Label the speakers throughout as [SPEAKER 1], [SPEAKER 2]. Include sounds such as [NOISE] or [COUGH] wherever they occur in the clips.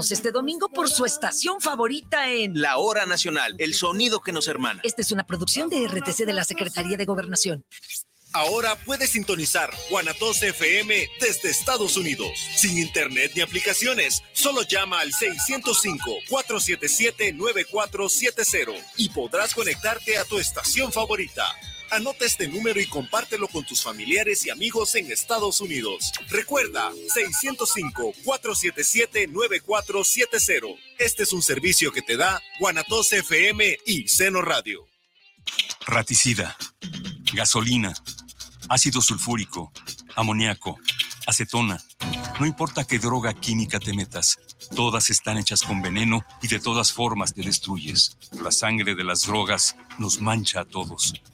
[SPEAKER 1] este domingo por su estación favorita en
[SPEAKER 2] La Hora Nacional, el sonido que nos hermana.
[SPEAKER 1] Esta es una producción de RTC de la Secretaría de Gobernación.
[SPEAKER 3] Ahora puedes sintonizar Guanatos FM desde Estados Unidos, sin internet ni aplicaciones. Solo llama al 605-477-9470 y podrás conectarte a tu estación favorita. Anota este número y compártelo con tus familiares y amigos en Estados Unidos. Recuerda, 605-477-9470. Este es un servicio que te da Guanatos FM y Seno Radio.
[SPEAKER 4] Raticida, gasolina, ácido sulfúrico, amoníaco, acetona. No importa qué droga química te metas, todas están hechas con veneno y de todas formas te destruyes. La sangre de las drogas nos mancha a todos.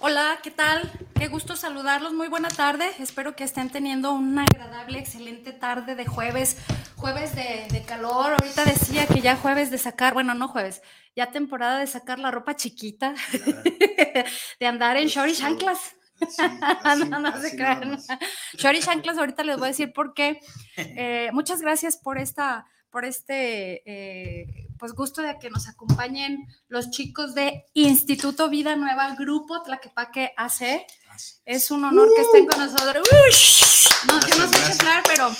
[SPEAKER 5] Hola, ¿qué tal? Qué gusto saludarlos. Muy buena tarde. Espero que estén teniendo una agradable, excelente tarde de jueves. Jueves de, calor. Ahorita decía que ya jueves de sacar, bueno, no jueves, ya temporada de sacar la ropa chiquita, [LAUGHS] de andar en short y chanclas. [LAUGHS] no, no se crean. Short y chanclas, ahorita les voy a decir por qué. [LAUGHS] Eh, muchas gracias por esta por este eh, pues gusto de que nos acompañen los chicos de Instituto Vida Nueva, Grupo Tlaquepaque AC. Es un honor que estén con nosotros. No, yo no sé hablar, pero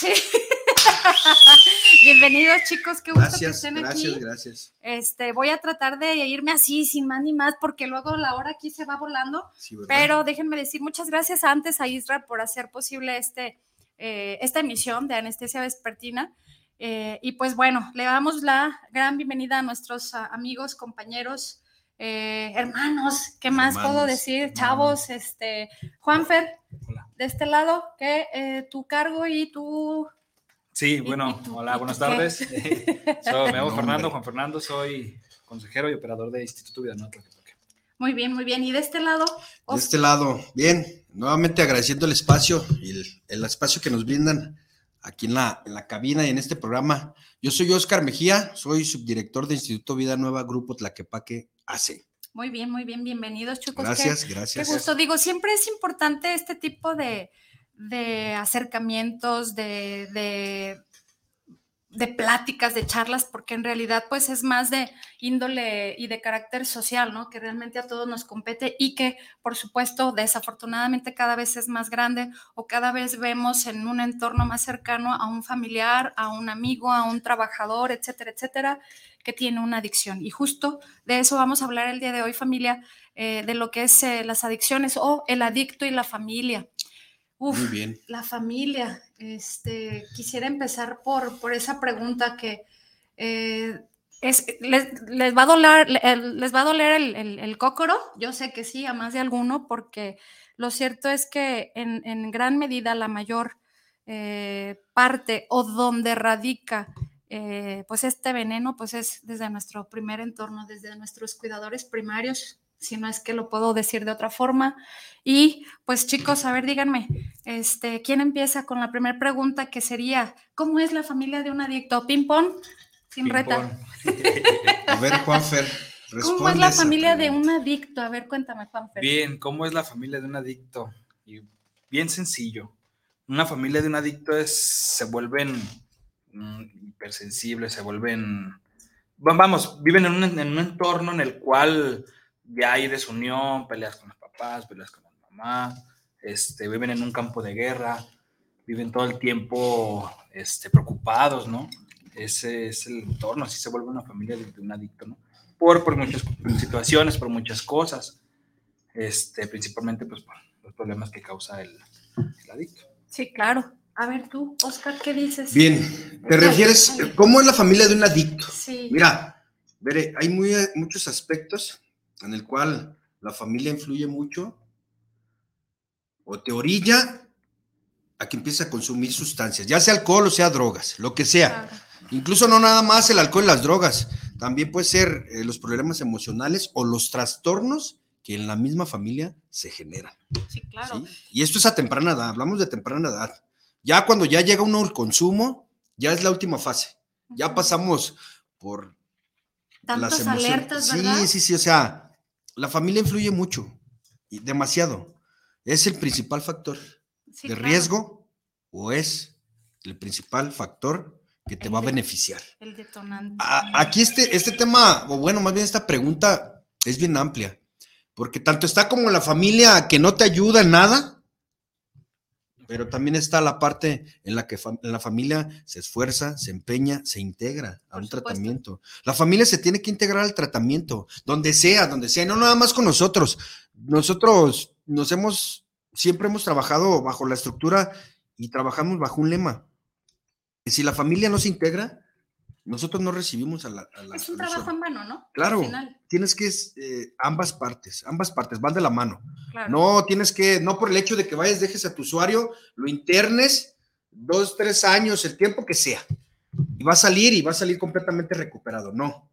[SPEAKER 5] [LAUGHS] Bienvenidos chicos, qué gusto que estén aquí.
[SPEAKER 6] Gracias, gracias.
[SPEAKER 5] Este, voy a tratar de irme así, sin más ni más, porque luego la hora aquí se va volando. pero déjenme decir muchas gracias antes a Isra por hacer posible este, eh, esta emisión de Anestesia Vespertina. Eh, y pues bueno, le damos la gran bienvenida a nuestros amigos, compañeros, eh, hermanos, ¿qué más puedo decir? Chavos, este, Juanfer, de este lado, que eh, tu cargo y tu...
[SPEAKER 7] Sí, bueno, hola, buenas tardes. [LAUGHS] me llamo Fernando, Juan Fernando, soy consejero y operador de Instituto Vida Nueva
[SPEAKER 5] Muy bien, muy bien. ¿Y de este lado?
[SPEAKER 6] De este lado, bien. Nuevamente agradeciendo el espacio y el, el espacio que nos brindan aquí en la, en la cabina y en este programa. Yo soy Oscar Mejía, soy subdirector de Instituto Vida Nueva, Grupo Tlaquepaque AC.
[SPEAKER 5] Muy bien, muy bien, bienvenidos chicos.
[SPEAKER 6] Gracias, gracias.
[SPEAKER 5] Qué gusto. Digo, siempre es importante este tipo de, de acercamientos, de, de de pláticas, de charlas, porque en realidad pues es más de índole y de carácter social, ¿no? Que realmente a todos nos compete y que por supuesto desafortunadamente cada vez es más grande o cada vez vemos en un entorno más cercano a un familiar, a un amigo, a un trabajador, etcétera, etcétera, que tiene una adicción. Y justo de eso vamos a hablar el día de hoy, familia, eh, de lo que es eh, las adicciones o el adicto y la familia. Uf, Muy bien. La familia. Este, quisiera empezar por, por esa pregunta que eh, es, les, va a doler, les va a doler el, el, cócoro. Yo sé que sí, a más de alguno, porque lo cierto es que en, en gran medida la mayor eh, parte o donde radica eh, pues este veneno, pues es desde nuestro primer entorno, desde nuestros cuidadores primarios, si no es que lo puedo decir de otra forma. Y pues chicos, a ver, díganme, este, ¿quién empieza con la primera pregunta que sería, ¿cómo es la familia de un adicto? Ping pong. Sin reta. [LAUGHS]
[SPEAKER 6] A ver, Juanfer,
[SPEAKER 5] ¿Cómo es la familia de un adicto? A ver, cuéntame, Juanfer.
[SPEAKER 7] Bien, ¿cómo es la familia de un adicto? Y bien sencillo. Una familia de un adicto es, se vuelven mm, hipersensibles, se vuelven, vamos, viven en un, en un entorno en el cual ya hay desunión, peleas con los papás, peleas con la mamá, este, viven en un campo de guerra, viven todo el tiempo este, preocupados, ¿no? Ese es el entorno, así se vuelve una familia de, un adicto, ¿no? Por, por muchas situaciones, por muchas cosas, este, principalmente pues por los problemas que causa el, el adicto.
[SPEAKER 5] Sí, claro. A ver tú, Oscar, ¿qué dices?
[SPEAKER 6] Bien, ¿te refieres cómo es la familia de un adicto?
[SPEAKER 5] Sí.
[SPEAKER 6] Mira, veré, hay muy, muchos aspectos en el cual la familia influye mucho o te orilla a que empiece a consumir sustancias, ya sea alcohol o sea drogas, lo que sea. Incluso no nada más el alcohol y las drogas, también puede ser eh, los problemas emocionales o los trastornos que en la misma familia se generan.
[SPEAKER 5] Sí, claro.
[SPEAKER 6] Y esto es a temprana edad, hablamos de temprana edad. Ya cuando ya llega uno al consumo, ya es la última fase. Ya pasamos por
[SPEAKER 5] Tantas las emociones. alertas, ¿verdad?
[SPEAKER 6] Sí, sí, sí, o sea, la familia influye mucho y demasiado. Es el principal factor de riesgo o es el principal factor que te va a beneficiar.
[SPEAKER 5] El detonante.
[SPEAKER 6] aquí este, este tema, o bueno, más bien esta pregunta es bien amplia, porque tanto está como la familia que no te ayuda en nada, pero también está la parte en la que la familia se esfuerza, se empeña, se integra a un tratamiento. La familia se tiene que integrar al tratamiento, donde sea, donde sea, no nada más con nosotros. Nosotros nos hemos, siempre hemos trabajado bajo la estructura y trabajamos bajo un lema. Si la familia no se integra, nosotros no recibimos a la...
[SPEAKER 5] es un trabajo en mano, ¿no?
[SPEAKER 6] Claro, tienes que eh, ambas partes, ambas partes van de la mano. No tienes que, no por el hecho de que vayas, dejes a tu usuario, lo internes dos, tres años, el tiempo que sea, y va a salir y va a salir completamente recuperado. No,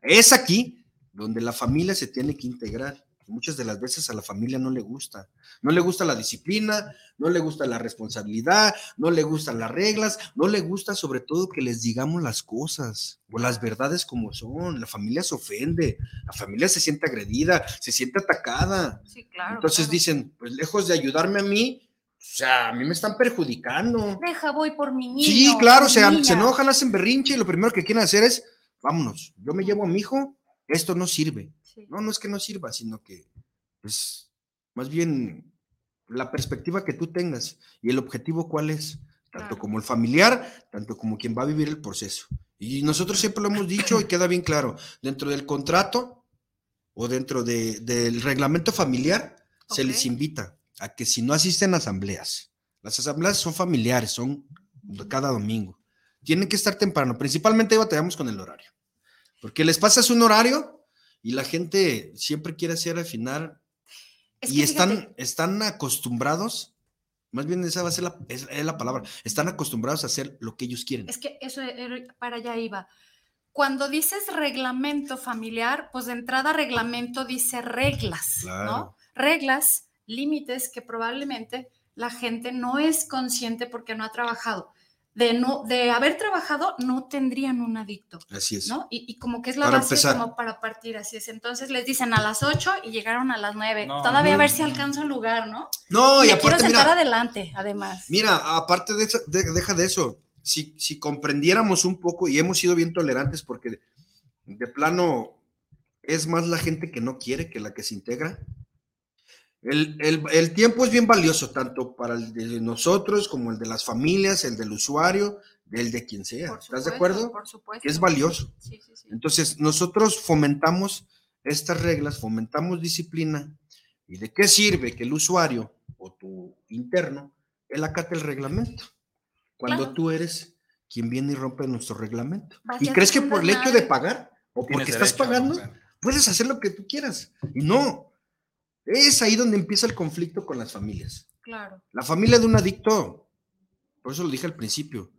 [SPEAKER 6] es aquí donde la familia se tiene que integrar. Muchas de las veces a la familia no le gusta. No le gusta la disciplina, no le gusta la responsabilidad, no le gustan las reglas, no le gusta sobre todo que les digamos las cosas o las verdades como son. La familia se ofende, la familia se siente agredida, se siente atacada.
[SPEAKER 5] Sí, claro.
[SPEAKER 6] Entonces dicen, pues lejos de ayudarme a mí, o sea, a mí me están perjudicando.
[SPEAKER 5] Deja, voy por mi niño.
[SPEAKER 6] Sí, claro, o sea, se enojan, hacen berrinche y lo primero que quieren hacer es, vámonos, yo me llevo a mi hijo, esto no sirve. No, no es que no sirva, sino que, pues, más bien la perspectiva que tú tengas y el objetivo cuál es, tanto como el familiar, tanto como quien va a vivir el proceso. Y nosotros siempre lo hemos dicho y queda bien claro, dentro del contrato o dentro del reglamento familiar, se les invita a que si no asisten a asambleas, las asambleas son familiares, son cada domingo, tienen que estar temprano, principalmente ahí batallamos con el horario, porque les pasas un horario y la gente siempre quiere hacer afinar y están, están acostumbrados, más bien esa va a ser la, es, la palabra, están acostumbrados a hacer lo que ellos quieren.
[SPEAKER 5] Es que eso para allá iba. Cuando dices reglamento familiar, pues de entrada reglamento dice reglas, ¿no? Reglas, límites que probablemente la gente no es consciente porque no ha trabajado de, no, de haber trabajado, no tendrían un adicto.
[SPEAKER 6] Así es.
[SPEAKER 5] ¿no? Y, como que es la base como para partir, así es. Entonces les dicen a las 8 y llegaron a las 9. Todavía a ver si alcanzo un lugar, ¿no?
[SPEAKER 6] No, y, aparte,
[SPEAKER 5] quiero sentar adelante, además.
[SPEAKER 6] Mira, aparte de eso, deja de eso. Si, si comprendiéramos un poco, y hemos sido bien tolerantes porque de plano es más la gente que no quiere que la que se integra. El, tiempo es bien valioso, tanto para el de nosotros como el de las familias, el del usuario, el de quien sea. ¿Estás de acuerdo?
[SPEAKER 5] Por supuesto.
[SPEAKER 6] Que es valioso.
[SPEAKER 5] Sí, sí, sí.
[SPEAKER 6] Entonces, nosotros fomentamos estas reglas, fomentamos disciplina. ¿Y de qué sirve que el usuario o tu interno, él acate el reglamento? Cuando tú eres quien viene y rompe nuestro reglamento. ¿Y crees que por el hecho de pagar o porque estás pagando, puedes hacer lo que tú quieras? Y no, es ahí donde empieza el conflicto con las familias.
[SPEAKER 5] Claro.
[SPEAKER 6] La familia de un adicto, por eso lo dije al principio,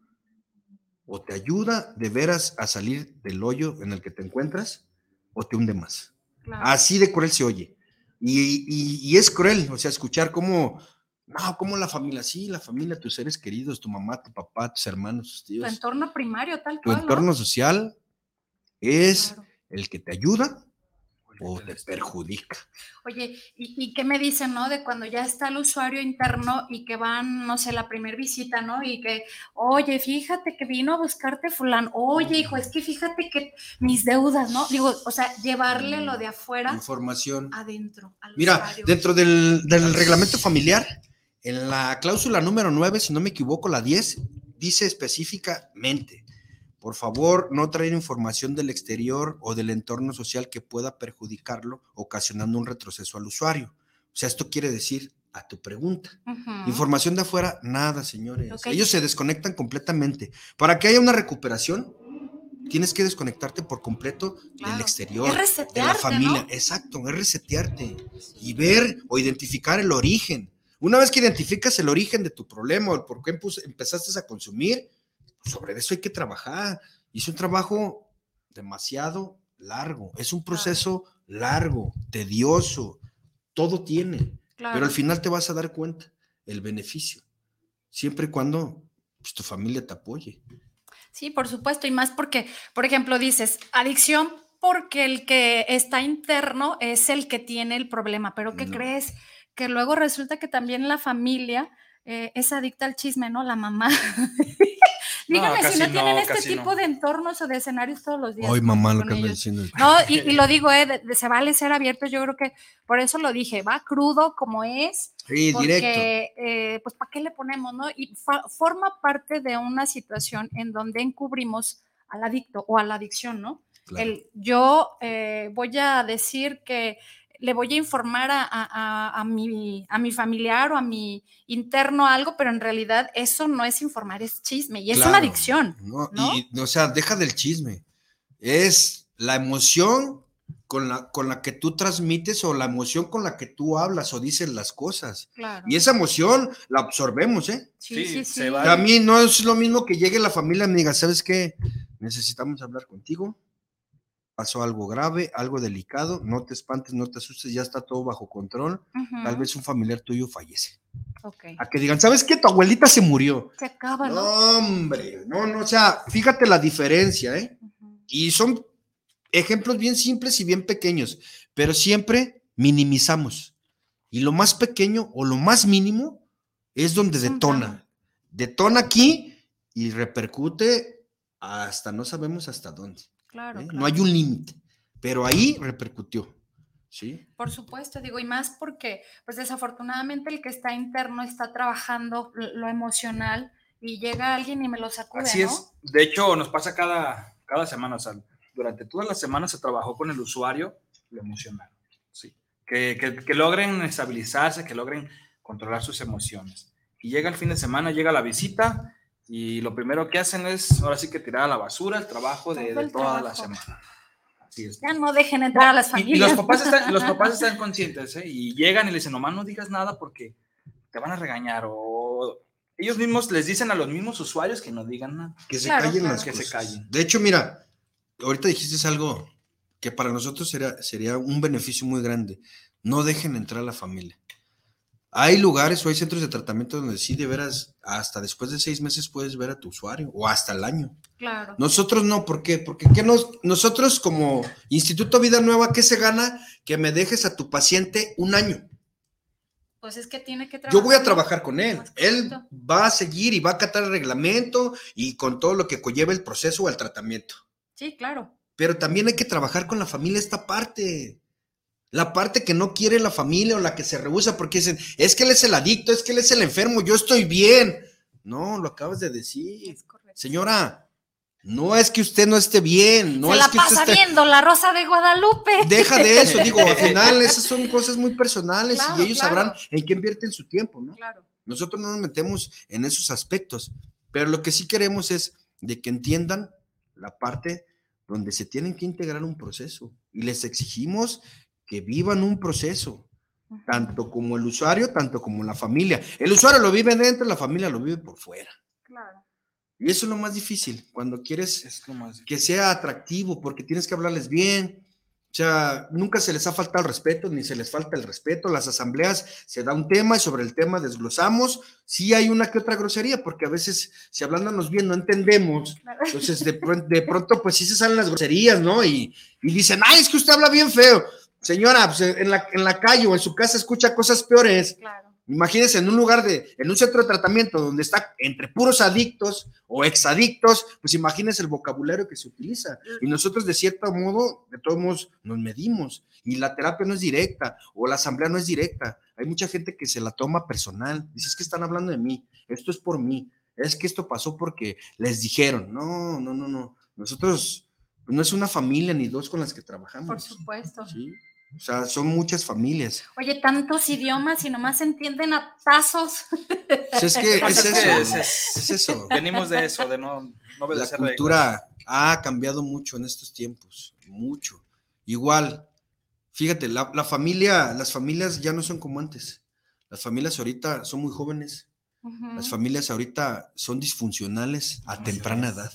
[SPEAKER 6] o te ayuda de veras a salir del hoyo en el que te encuentras, o te hunde más. Así de cruel se oye. Y, es cruel, o sea, escuchar cómo No, ¿cómo la familia? Sí, la familia, tus seres queridos, tu mamá, tu papá, tus hermanos, tus
[SPEAKER 5] Tu
[SPEAKER 6] tíos.
[SPEAKER 5] entorno primario, tal
[SPEAKER 6] Tu
[SPEAKER 5] cual. ¿no?
[SPEAKER 6] entorno social es
[SPEAKER 5] Claro.
[SPEAKER 6] el que te ayuda o te perjudica.
[SPEAKER 5] Oye, ¿y, y qué me dicen, no? De cuando ya está el usuario interno y que van, no sé, la primera visita, ¿no? Y que, oye, fíjate que vino a buscarte fulano. Oye, hijo, es que fíjate que mis deudas, ¿no? Digo, o sea, llevarle lo de afuera
[SPEAKER 6] Información.
[SPEAKER 5] adentro. Al
[SPEAKER 6] Mira,
[SPEAKER 5] usuario.
[SPEAKER 6] dentro del, del reglamento familiar, en la cláusula número 9, si no me equivoco, la 10, dice específicamente, por favor, no traer información del exterior o del entorno social que pueda perjudicarlo, ocasionando un retroceso al usuario. O sea, esto quiere decir a tu pregunta. Información de afuera, nada, señores. Ellos se desconectan completamente. Para que haya una recuperación, tienes que desconectarte por completo
[SPEAKER 5] Claro.
[SPEAKER 6] del exterior, de la familia.
[SPEAKER 5] ¿no?
[SPEAKER 6] Exacto, es resetearte y ver o identificar el origen. Una vez que identificas el origen de tu problema o el por qué empezaste a consumir, sobre eso hay que trabajar. Y es un trabajo demasiado largo, es un proceso largo, tedioso, todo tiene.
[SPEAKER 5] Claro.
[SPEAKER 6] Pero al final te vas a dar cuenta el beneficio, siempre y cuando pues, tu familia te apoye.
[SPEAKER 5] Sí, por supuesto, y más porque, por ejemplo, dices adicción porque el que está interno es el que tiene el problema, pero ¿qué
[SPEAKER 6] No.
[SPEAKER 5] crees? Que luego resulta que también la familia eh, es adicta al chisme, ¿no? La mamá. [LAUGHS] Díganme si no
[SPEAKER 7] no,
[SPEAKER 5] tienen este tipo
[SPEAKER 7] no.
[SPEAKER 5] de entornos o de escenarios todos los días.
[SPEAKER 6] Ay, mamá, lo que anda
[SPEAKER 5] ellos.
[SPEAKER 6] diciendo.
[SPEAKER 5] No, y, [LAUGHS] y lo digo, eh, de- de- se vale ser abierto, yo creo que por eso lo dije, va crudo como es,
[SPEAKER 6] Sí, directo.
[SPEAKER 5] porque, eh, pues, ¿para qué le ponemos, no? Y fa- forma parte de una situación en donde encubrimos al adicto o a la adicción, ¿no?
[SPEAKER 6] Claro.
[SPEAKER 5] El, yo eh, voy a decir que le voy a informar a, a- a- a mi, a mi familiar o a mi interno algo, pero en realidad eso no es informar, es chisme y es una adicción.
[SPEAKER 6] ¿no?
[SPEAKER 5] ¿no?
[SPEAKER 6] Y, o sea, deja del chisme. Es la emoción con la, con la que tú transmites o la emoción con la que tú hablas o dices las cosas.
[SPEAKER 5] Claro.
[SPEAKER 6] Y esa emoción la absorbemos, ¿eh?
[SPEAKER 5] Sí,
[SPEAKER 7] Sí,
[SPEAKER 5] sí,
[SPEAKER 7] se va
[SPEAKER 6] A mí no es lo mismo que llegue la familia y me diga, ¿sabes qué? Necesitamos hablar contigo. Pasó algo grave, algo delicado, no te espantes, no te asustes, ya está todo bajo control. Tal vez un familiar tuyo fallece. A que digan, ¿sabes qué? Tu abuelita se murió.
[SPEAKER 5] Se acaba,
[SPEAKER 6] No,
[SPEAKER 5] ¿no?
[SPEAKER 6] hombre, no, no, o sea, fíjate la diferencia, ¿eh?
[SPEAKER 5] Ujú.
[SPEAKER 6] Y son ejemplos bien simples y bien pequeños, pero siempre minimizamos. Y lo más pequeño o lo más mínimo es donde detona. Detona aquí y repercute hasta no sabemos hasta dónde.
[SPEAKER 5] Claro,
[SPEAKER 6] ¿eh?
[SPEAKER 5] claro.
[SPEAKER 6] No hay un límite, pero ahí repercutió. ¿Sí?
[SPEAKER 5] Por supuesto, digo, y más porque, pues desafortunadamente el que está interno está trabajando lo emocional y llega alguien y me lo sacude,
[SPEAKER 7] Así
[SPEAKER 5] ¿no?
[SPEAKER 7] es. De hecho, nos pasa cada, cada semana. O sea, durante todas las semanas se trabajó con el usuario lo emocional. Sí. Que, que- que logren estabilizarse, que logren controlar sus emociones. Y llega el fin de semana, llega la visita y lo primero que hacen es, ahora sí que tirar a la basura el trabajo de,
[SPEAKER 5] Todo
[SPEAKER 7] de
[SPEAKER 5] el
[SPEAKER 7] toda la semana. Así es.
[SPEAKER 5] Ya no dejen entrar a las familias.
[SPEAKER 7] Y, los, papás están, los papás [LAUGHS] están conscientes, ¿eh? Y llegan y le dicen, nomás no digas nada porque te van a regañar. O ellos mismos les dicen a los mismos usuarios que no digan nada.
[SPEAKER 6] Que se
[SPEAKER 5] Claro,
[SPEAKER 6] callen
[SPEAKER 5] claro.
[SPEAKER 6] las
[SPEAKER 7] Que se
[SPEAKER 6] cosas.
[SPEAKER 7] callen.
[SPEAKER 6] De hecho, mira, ahorita dijiste algo que para nosotros sería, sería un beneficio muy grande. No dejen entrar a la familia. Hay lugares o hay centros de tratamiento donde sí, de veras, hasta después de seis meses puedes ver a tu usuario o hasta el año.
[SPEAKER 5] Claro.
[SPEAKER 6] Nosotros no, ¿por qué? Porque ¿qué nos, nosotros como Instituto Vida Nueva, ¿qué se gana? Que me dejes a tu paciente un año.
[SPEAKER 5] Pues es que tiene que trabajar.
[SPEAKER 6] Yo voy a trabajar con él. Él va a seguir y va a acatar el reglamento y con todo lo que conlleva el proceso o el tratamiento.
[SPEAKER 5] Sí, claro.
[SPEAKER 6] Pero también hay que trabajar con la familia esta parte. La parte que no quiere la familia o la que se rehúsa porque dicen, es que él es el adicto, es que él es el enfermo, yo estoy bien. No, lo acabas de decir. Señora, no es que usted no esté bien, no
[SPEAKER 5] Se
[SPEAKER 6] es
[SPEAKER 5] la
[SPEAKER 6] que
[SPEAKER 5] pasa
[SPEAKER 6] usted esté...
[SPEAKER 5] viendo la rosa de Guadalupe.
[SPEAKER 6] Deja de eso, digo, al [LAUGHS] final esas son cosas muy personales
[SPEAKER 5] Claro,
[SPEAKER 6] y ellos
[SPEAKER 5] claro.
[SPEAKER 6] sabrán en qué invierten su tiempo, ¿no?
[SPEAKER 5] Claro.
[SPEAKER 6] Nosotros no nos metemos en esos aspectos, pero lo que sí queremos es de que entiendan la parte donde se tienen que integrar un proceso y les exigimos que vivan un proceso, tanto como el usuario, tanto como la familia. El usuario lo vive dentro, la familia lo vive por fuera.
[SPEAKER 5] Claro.
[SPEAKER 6] Y eso es lo más difícil, cuando quieres
[SPEAKER 7] Es lo más-
[SPEAKER 6] que sea atractivo, porque tienes que hablarles bien. sea, nunca se les ha faltado el respeto, ni se les falta el respeto. Las asambleas se da un tema y sobre el tema desglosamos. Sí hay una que otra grosería, porque a veces, si hablándonos bien, no entendemos. Entonces, de, de pronto, pues sí se salen las groserías, ¿no? Y, y dicen, ay, es que usted habla bien feo. Señora, pues en la, en la calle o en su casa escucha cosas peores.
[SPEAKER 5] Claro.
[SPEAKER 6] Imagínense en un lugar de, en un centro de tratamiento donde está entre puros adictos o exadictos, pues imagínense el vocabulario que se utiliza. Y nosotros de cierto modo, de todos modos, nos medimos. Y la terapia no es directa o la asamblea no es directa. Hay mucha gente que se la toma personal. Dice, es que están hablando de mí, esto es por mí, es que esto pasó porque les dijeron. No, no, no, no. Nosotros pues, no es una familia ni dos con las que trabajamos.
[SPEAKER 5] Por supuesto.
[SPEAKER 6] ¿sí? O sea, son muchas familias.
[SPEAKER 5] Oye, tantos idiomas y nomás se entienden a tazos.
[SPEAKER 6] Es que [LAUGHS] es eso.
[SPEAKER 7] es- es-
[SPEAKER 6] Es eso.
[SPEAKER 7] Venimos de eso, de no, no
[SPEAKER 6] La
[SPEAKER 7] reglas.
[SPEAKER 6] cultura ha cambiado mucho en estos tiempos, mucho. Igual, fíjate, la, la familia, las familias ya no son como antes. Las familias ahorita son muy jóvenes. Las familias ahorita son disfuncionales a temprana edad.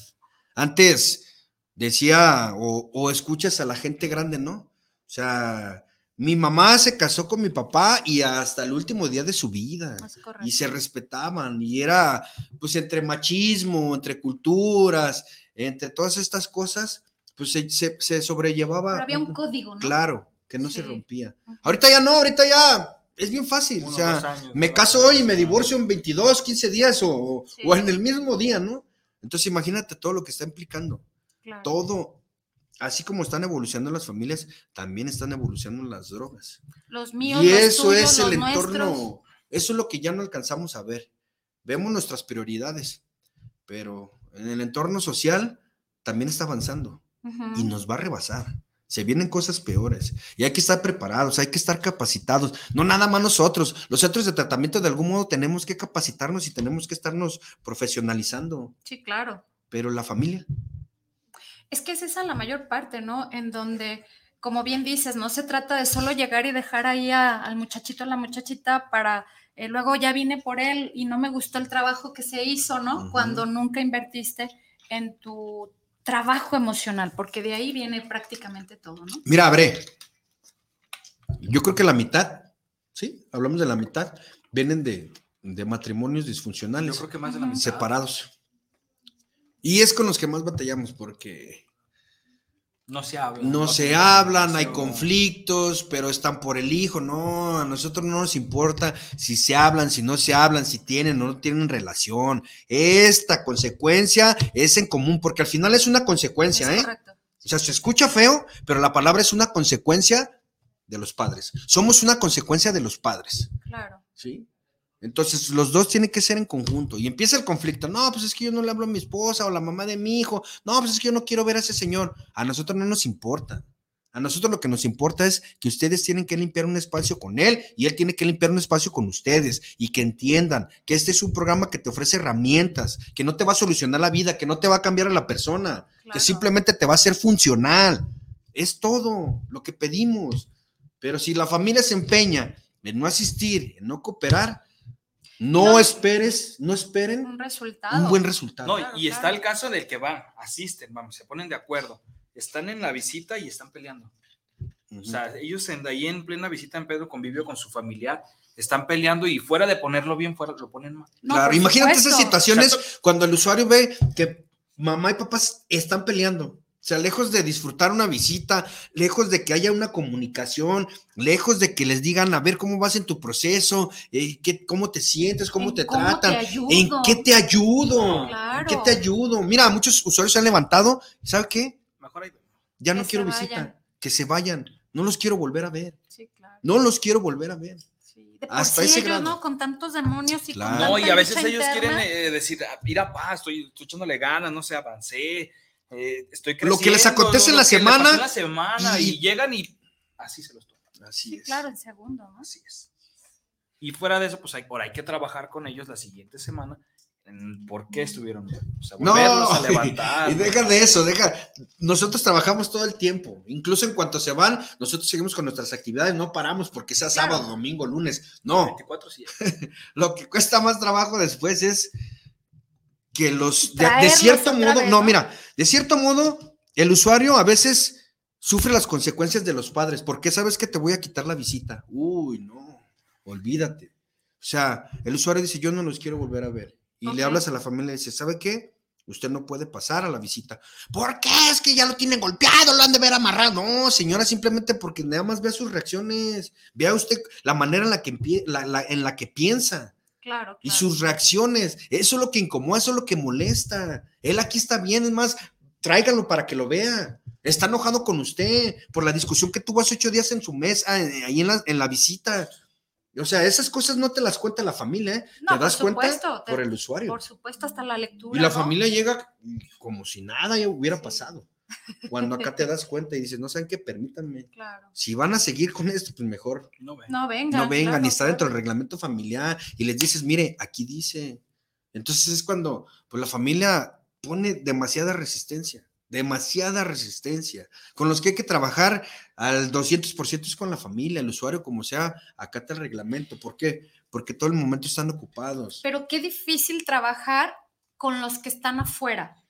[SPEAKER 6] Antes decía, o, o escuchas a la gente grande, ¿no? O sea, mi mamá se casó con mi papá y hasta el último día de su vida
[SPEAKER 5] correcto.
[SPEAKER 6] y se respetaban y era pues entre machismo, entre culturas, entre todas estas cosas, pues se, se- se sobrellevaba.
[SPEAKER 5] Pero había un código, ¿no?
[SPEAKER 6] Claro, que no se rompía. Ahorita ya no, ahorita ya es bien fácil.
[SPEAKER 7] Uno,
[SPEAKER 6] o sea,
[SPEAKER 7] años,
[SPEAKER 6] me caso hoy y me divorcio en 22, 15 días o,
[SPEAKER 5] Sí.
[SPEAKER 6] o en el mismo día, ¿no? Entonces imagínate todo lo que está implicando.
[SPEAKER 5] Claro.
[SPEAKER 6] Todo, así como están evolucionando las familias, también están evolucionando las drogas.
[SPEAKER 5] Los míos,
[SPEAKER 6] Y
[SPEAKER 5] los
[SPEAKER 6] eso
[SPEAKER 5] tuyos,
[SPEAKER 6] es el entorno,
[SPEAKER 5] nuestros.
[SPEAKER 6] eso es lo que ya no alcanzamos a ver. Vemos nuestras prioridades, pero en el entorno social también está avanzando y nos va a rebasar. Se vienen cosas peores y hay que estar preparados, hay que estar capacitados. No nada más nosotros, los centros de tratamiento de algún modo tenemos que capacitarnos y tenemos que estarnos profesionalizando,
[SPEAKER 5] Sí, claro.
[SPEAKER 6] pero la familia.
[SPEAKER 5] Es que es esa la mayor parte, ¿no? En donde, como bien dices, no se trata de solo llegar y dejar ahí a- al muchachito, a la muchachita para eh, luego ya vine por él y no me gustó el trabajo que se hizo, ¿no? Cuando nunca invertiste en tu trabajo emocional, porque de ahí viene prácticamente todo, ¿no?
[SPEAKER 6] Mira, Abre, yo creo que la mitad, ¿sí? Hablamos de la mitad, vienen de, de matrimonios
[SPEAKER 7] Yo
[SPEAKER 6] disfuncionales,
[SPEAKER 7] creo que más de la mitad.
[SPEAKER 6] separados. Y es con los que más batallamos porque
[SPEAKER 7] No se hablan.
[SPEAKER 6] no se hablan, hay conflictos, pero están por el hijo. No, a nosotros no nos importa si se hablan, si no se hablan, si tienen o no tienen relación. Esta consecuencia es en común, porque al final es una consecuencia,
[SPEAKER 5] Es
[SPEAKER 6] ¿eh?
[SPEAKER 5] correcto.
[SPEAKER 6] O sea, se escucha feo, pero la palabra es una consecuencia de los padres. Somos una consecuencia de los padres,
[SPEAKER 5] Claro.
[SPEAKER 6] ¿sí? Entonces, los dos tienen que ser en conjunto. Y empieza el conflicto. No, pues es que yo no le hablo a mi esposa o la mamá de mi hijo. No, pues es que yo no quiero ver a ese señor. A nosotros no nos importa. A nosotros lo que nos importa es que ustedes tienen que limpiar un espacio con él y él tiene que limpiar un espacio con ustedes y que entiendan que este es un programa que te ofrece herramientas, que no te va a solucionar la vida, que no te va a cambiar a la persona, que simplemente te va a hacer funcional. Es todo lo que pedimos. Pero si la familia se empeña en no asistir, en no cooperar, no,
[SPEAKER 5] No.
[SPEAKER 6] esperes, no esperen
[SPEAKER 5] Un resultado.
[SPEAKER 6] un buen resultado.
[SPEAKER 7] No,
[SPEAKER 5] Claro,
[SPEAKER 7] y está el caso del que van, asisten, vamos, se ponen de acuerdo. Están en la visita y están peleando. O sea, ellos en, ahí en plena visita en Pedro convivio con su familiar, están peleando y fuera de ponerlo bien, fuera lo ponen mal.
[SPEAKER 5] No,
[SPEAKER 6] claro, imagínate esas situaciones cuando el usuario ve que mamá y papás están peleando. O sea, lejos de disfrutar una visita, lejos de que haya una comunicación, lejos de que les digan, a ver cómo vas en tu proceso, eh, qué, cómo te sientes, cómo
[SPEAKER 5] ¿En
[SPEAKER 6] te
[SPEAKER 5] cómo
[SPEAKER 6] tratan,
[SPEAKER 5] te ayudo?
[SPEAKER 6] en qué te ayudo,
[SPEAKER 5] Claro.
[SPEAKER 6] en qué te ayudo. Mira, muchos usuarios se han levantado, ¿sabe qué?
[SPEAKER 7] Mejor ahí.
[SPEAKER 6] Ya
[SPEAKER 5] Que
[SPEAKER 6] no quiero
[SPEAKER 5] vayan.
[SPEAKER 6] visita, que se vayan, no los quiero volver a ver,
[SPEAKER 5] Sí, claro.
[SPEAKER 6] no los quiero volver a ver.
[SPEAKER 5] Por
[SPEAKER 6] Hasta
[SPEAKER 5] sí
[SPEAKER 6] ese
[SPEAKER 5] ellos,
[SPEAKER 6] grado.
[SPEAKER 5] ¿no? Con tantos demonios y
[SPEAKER 6] Claro.
[SPEAKER 5] con
[SPEAKER 7] No, y a veces ellos
[SPEAKER 5] interna.
[SPEAKER 7] quieren eh, decir, "Ah, mira, pa, estoy, estoy echándole ganas, no sé, avancé, eh, estoy
[SPEAKER 6] Lo que les
[SPEAKER 7] creciendo,
[SPEAKER 6] acontece en la semana,
[SPEAKER 7] la semana y,
[SPEAKER 6] y-
[SPEAKER 7] llegan y así se los toman.
[SPEAKER 6] Así
[SPEAKER 5] Sí,
[SPEAKER 6] es.
[SPEAKER 5] claro, en segundo, ¿no?
[SPEAKER 7] Así es. Y fuera de eso, pues hay, ahora hay que trabajar con ellos la siguiente semana en por qué estuvieron. O sea,
[SPEAKER 6] No,
[SPEAKER 7] a [LAUGHS] levantar.
[SPEAKER 6] y deja de eso, deja. Nosotros trabajamos todo el tiempo. Incluso en cuanto se van, nosotros seguimos con nuestras actividades, no paramos porque sea
[SPEAKER 5] Claro.
[SPEAKER 6] sábado, domingo, lunes. No,
[SPEAKER 7] 24/7. [LAUGHS]
[SPEAKER 6] lo que cuesta más trabajo después es que los, de, cierto modo,
[SPEAKER 5] vez,
[SPEAKER 6] no,
[SPEAKER 5] ¿no?
[SPEAKER 6] mira, de cierto modo, el usuario a veces sufre las consecuencias de los padres. ¿Por qué sabes que te voy a quitar la visita? Uy, no, olvídate. O sea, el usuario dice, yo no los quiero volver a ver. Y le hablas a la familia y dice, ¿sabe qué? Usted no puede pasar a la visita. ¿Por qué? Es que ya lo tienen golpeado, lo han de ver amarrado. No, señora, simplemente porque nada más vea sus reacciones. Vea usted la manera en la que, empie- la- la- en la que piensa
[SPEAKER 5] Claro,
[SPEAKER 6] y
[SPEAKER 5] claro.
[SPEAKER 6] sus reacciones. Eso es lo que incomoda, eso es lo que molesta. Él aquí está bien, es más, tráigalo para que lo vea. Está enojado con usted por la discusión que tuvo hace ocho días en su mesa, ahí en la, en la visita. O sea, esas cosas no te las cuenta la familia, ¿eh?
[SPEAKER 5] No,
[SPEAKER 6] te das
[SPEAKER 5] por
[SPEAKER 6] cuenta
[SPEAKER 5] supuesto, te-
[SPEAKER 6] por el usuario.
[SPEAKER 5] Por supuesto, hasta la lectura.
[SPEAKER 6] Y la
[SPEAKER 5] ¿no?
[SPEAKER 6] familia llega como si nada ya hubiera pasado. Cuando acá te [LAUGHS] das cuenta y dices, no saben qué, permítanme.
[SPEAKER 5] Claro.
[SPEAKER 6] Si van a seguir con esto, pues mejor
[SPEAKER 7] No ven.
[SPEAKER 5] No venga.
[SPEAKER 6] no vengan
[SPEAKER 5] claro,
[SPEAKER 6] ni está dentro del reglamento familiar y les dices, mire, aquí dice. Entonces es cuando pues la familia pone demasiada resistencia, demasiada resistencia. Con los que hay que trabajar al 200% es con la familia, el usuario, como sea, acata el reglamento. ¿Por qué? Porque todo el momento están ocupados.
[SPEAKER 5] Pero qué difícil trabajar con los que están afuera.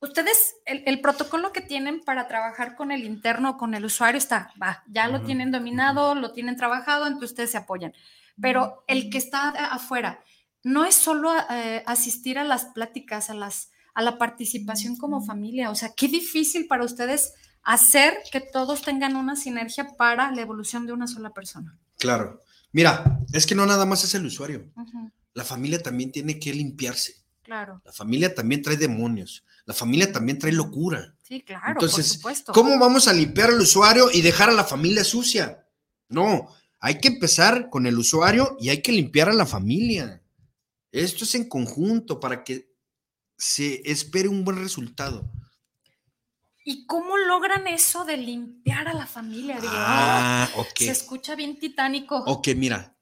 [SPEAKER 5] Ustedes, el, el protocolo que tienen para trabajar con el interno, con el usuario, está, va, ya lo tienen dominado, lo tienen trabajado, entonces ustedes se apoyan. Pero el que está afuera, no es solo eh, asistir a las pláticas, a, las, a la participación como familia. O sea, qué difícil para ustedes hacer que todos tengan una sinergia para la evolución de una sola persona.
[SPEAKER 6] Claro. Mira, es que no nada más es el usuario. La familia también tiene que limpiarse.
[SPEAKER 5] claro,
[SPEAKER 6] La familia también trae demonios. La familia también trae locura.
[SPEAKER 5] sí, claro,
[SPEAKER 6] Entonces,
[SPEAKER 5] por supuesto.
[SPEAKER 6] ¿Cómo vamos a limpiar al usuario y dejar a la familia sucia? No, hay que empezar con el usuario y hay que limpiar a la familia. Esto es en conjunto para que se espere un buen resultado.
[SPEAKER 5] ¿Y cómo logran eso de limpiar a la familia? Digo,
[SPEAKER 6] Ah,
[SPEAKER 5] "Oh,
[SPEAKER 6] ok.
[SPEAKER 5] Se escucha bien titánico.
[SPEAKER 6] Ok, mira,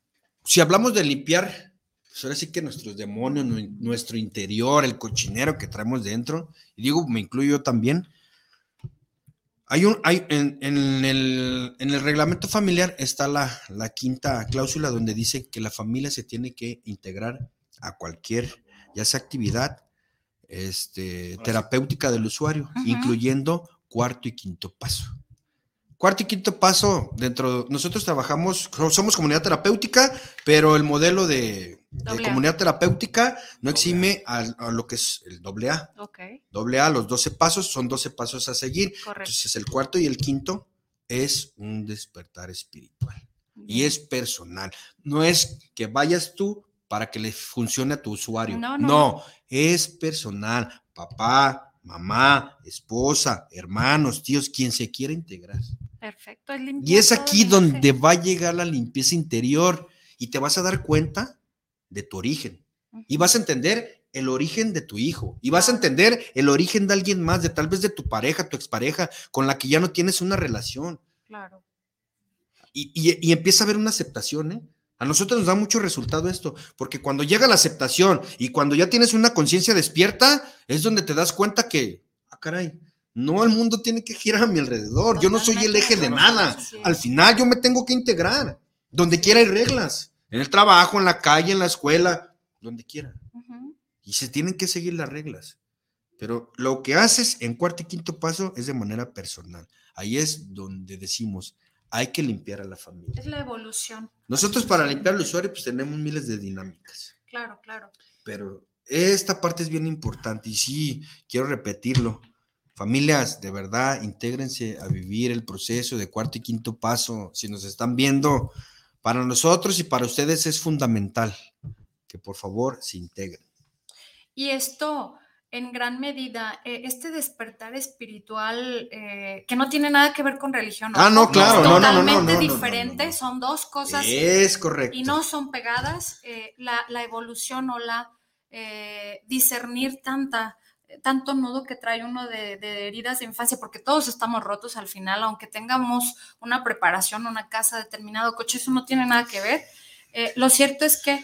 [SPEAKER 6] si hablamos de limpiar, pues ahora sí que nuestros demonios, nu- nuestro interior, el cochinero que traemos dentro, y digo, me incluyo yo también. Hay un, hay, en, en el, en el reglamento familiar está la, la quinta cláusula donde dice que la familia se tiene que integrar a cualquier, ya sea actividad este, terapéutica del usuario, incluyendo cuarto y quinto paso. Cuarto y quinto paso, dentro, nosotros trabajamos, somos comunidad terapéutica, pero el modelo de, comunidad terapéutica no exime a, a lo que es el doble A.
[SPEAKER 5] Ok,
[SPEAKER 6] Doble A, los 12 pasos, son 12 pasos a seguir.
[SPEAKER 5] correcto.
[SPEAKER 6] Entonces, el cuarto y el quinto es un despertar espiritual y es personal. No es que vayas tú para que le funcione a tu usuario.
[SPEAKER 5] No,
[SPEAKER 6] No,
[SPEAKER 5] no.
[SPEAKER 6] es personal. Papá, mamá, esposa, hermanos, tíos, quien se quiera integrar.
[SPEAKER 5] Perfecto. Es
[SPEAKER 6] Y es aquí donde va a llegar la limpieza interior y te vas a dar cuenta de tu origen. Y vas a entender el origen de tu hijo. Y vas a entender el origen de alguien más, de tal vez de tu pareja, tu expareja, con la que ya no tienes una relación.
[SPEAKER 5] Claro.
[SPEAKER 6] Y, y- y empieza a haber una aceptación, ¿eh? A nosotros nos da mucho resultado esto, porque cuando llega la aceptación y cuando ya tienes una conciencia despierta, es donde te das cuenta que, ah, caray, no el mundo tiene que girar a mi alrededor, yo no soy el eje de nada. Al final yo me tengo que integrar, donde quiera hay reglas, en el trabajo, en la calle, en la escuela, donde quiera. Y se tienen que seguir las reglas. Pero lo que haces en cuarto y quinto paso es de manera personal. Ahí es donde decimos, hay que limpiar a la familia.
[SPEAKER 5] Es la evolución.
[SPEAKER 6] Nosotros para limpiar al usuario pues tenemos miles de dinámicas,
[SPEAKER 5] Claro, claro.
[SPEAKER 6] pero esta parte es bien importante y sí, quiero repetirlo. Familias, de verdad, intégrense a vivir el proceso de cuarto y quinto paso. Si nos están viendo, para nosotros y para ustedes es fundamental que por favor se integren.
[SPEAKER 5] Y esto, en gran medida, eh, este despertar espiritual eh, que no tiene nada que ver con religión.
[SPEAKER 6] Ah, no, claro, no, no,
[SPEAKER 5] totalmente diferente, son dos cosas
[SPEAKER 6] Es correcto.
[SPEAKER 5] y no son pegadas. eh, la, la evolución o la eh, discernir tanta tanto nudo que trae uno de, de heridas de infancia, porque todos estamos rotos al final, aunque tengamos una preparación, una casa, determinado coche, eso no tiene nada que ver. Lo cierto es que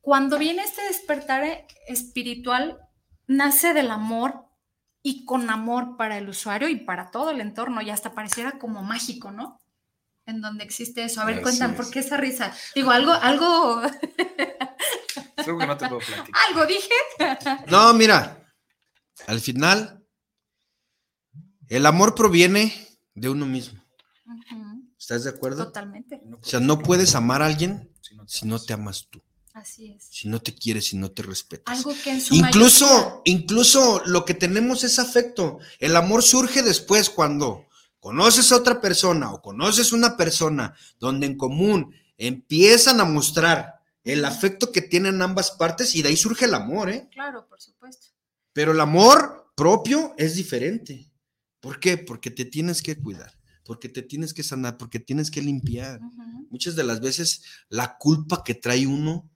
[SPEAKER 5] cuando viene este despertar espiritual, nace del amor y con amor para el usuario y para todo el entorno, y hasta pareciera como mágico, ¿no? En donde existe eso. A ver,
[SPEAKER 7] Así
[SPEAKER 5] cuentan,
[SPEAKER 7] es.
[SPEAKER 5] ¿por qué esa risa? Digo, algo, algo, [LAUGHS]
[SPEAKER 7] que no te puedo platicar.
[SPEAKER 5] algo dije.
[SPEAKER 6] No, mira, al final, el amor proviene de uno mismo. ¿Estás de acuerdo?
[SPEAKER 5] Totalmente.
[SPEAKER 6] O sea, no puedes amar a alguien
[SPEAKER 7] Si no te
[SPEAKER 6] si no
[SPEAKER 7] amas.
[SPEAKER 6] te amas tú,
[SPEAKER 5] Así es.
[SPEAKER 6] si no te quieres, si no te respetas.
[SPEAKER 5] Algo que en su mayoría-
[SPEAKER 6] Incluso, incluso lo que tenemos es afecto. El amor surge después cuando conoces a otra persona o conoces una persona donde en común empiezan a mostrar el afecto que tienen ambas partes y de ahí surge el amor, ¿eh?
[SPEAKER 5] Claro, por supuesto.
[SPEAKER 6] Pero el amor propio es diferente. ¿Por qué? Porque te tienes que cuidar, porque te tienes que sanar, porque tienes que limpiar. Muchas de las veces la culpa que trae uno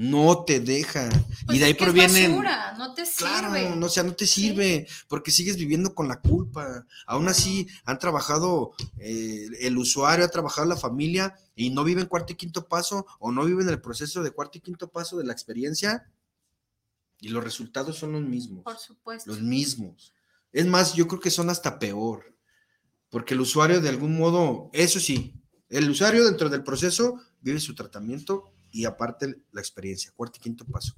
[SPEAKER 6] no te deja.
[SPEAKER 5] Pues
[SPEAKER 6] y de ahí provienen...
[SPEAKER 5] basura, no te
[SPEAKER 6] Claro,
[SPEAKER 5] sirve.
[SPEAKER 6] no, o sea, no te sirve, porque sigues viviendo con la culpa. Aún así, han trabajado, eh, el usuario ha trabajado la familia y no vive en cuarto y quinto paso o no vive en el proceso de cuarto y quinto paso de la experiencia y los resultados son los mismos,
[SPEAKER 5] Por supuesto.
[SPEAKER 6] los mismos. Es más, yo creo que son hasta peor, porque el usuario de algún modo, eso sí, el usuario dentro del proceso vive su tratamiento y aparte la experiencia, cuarto y quinto paso.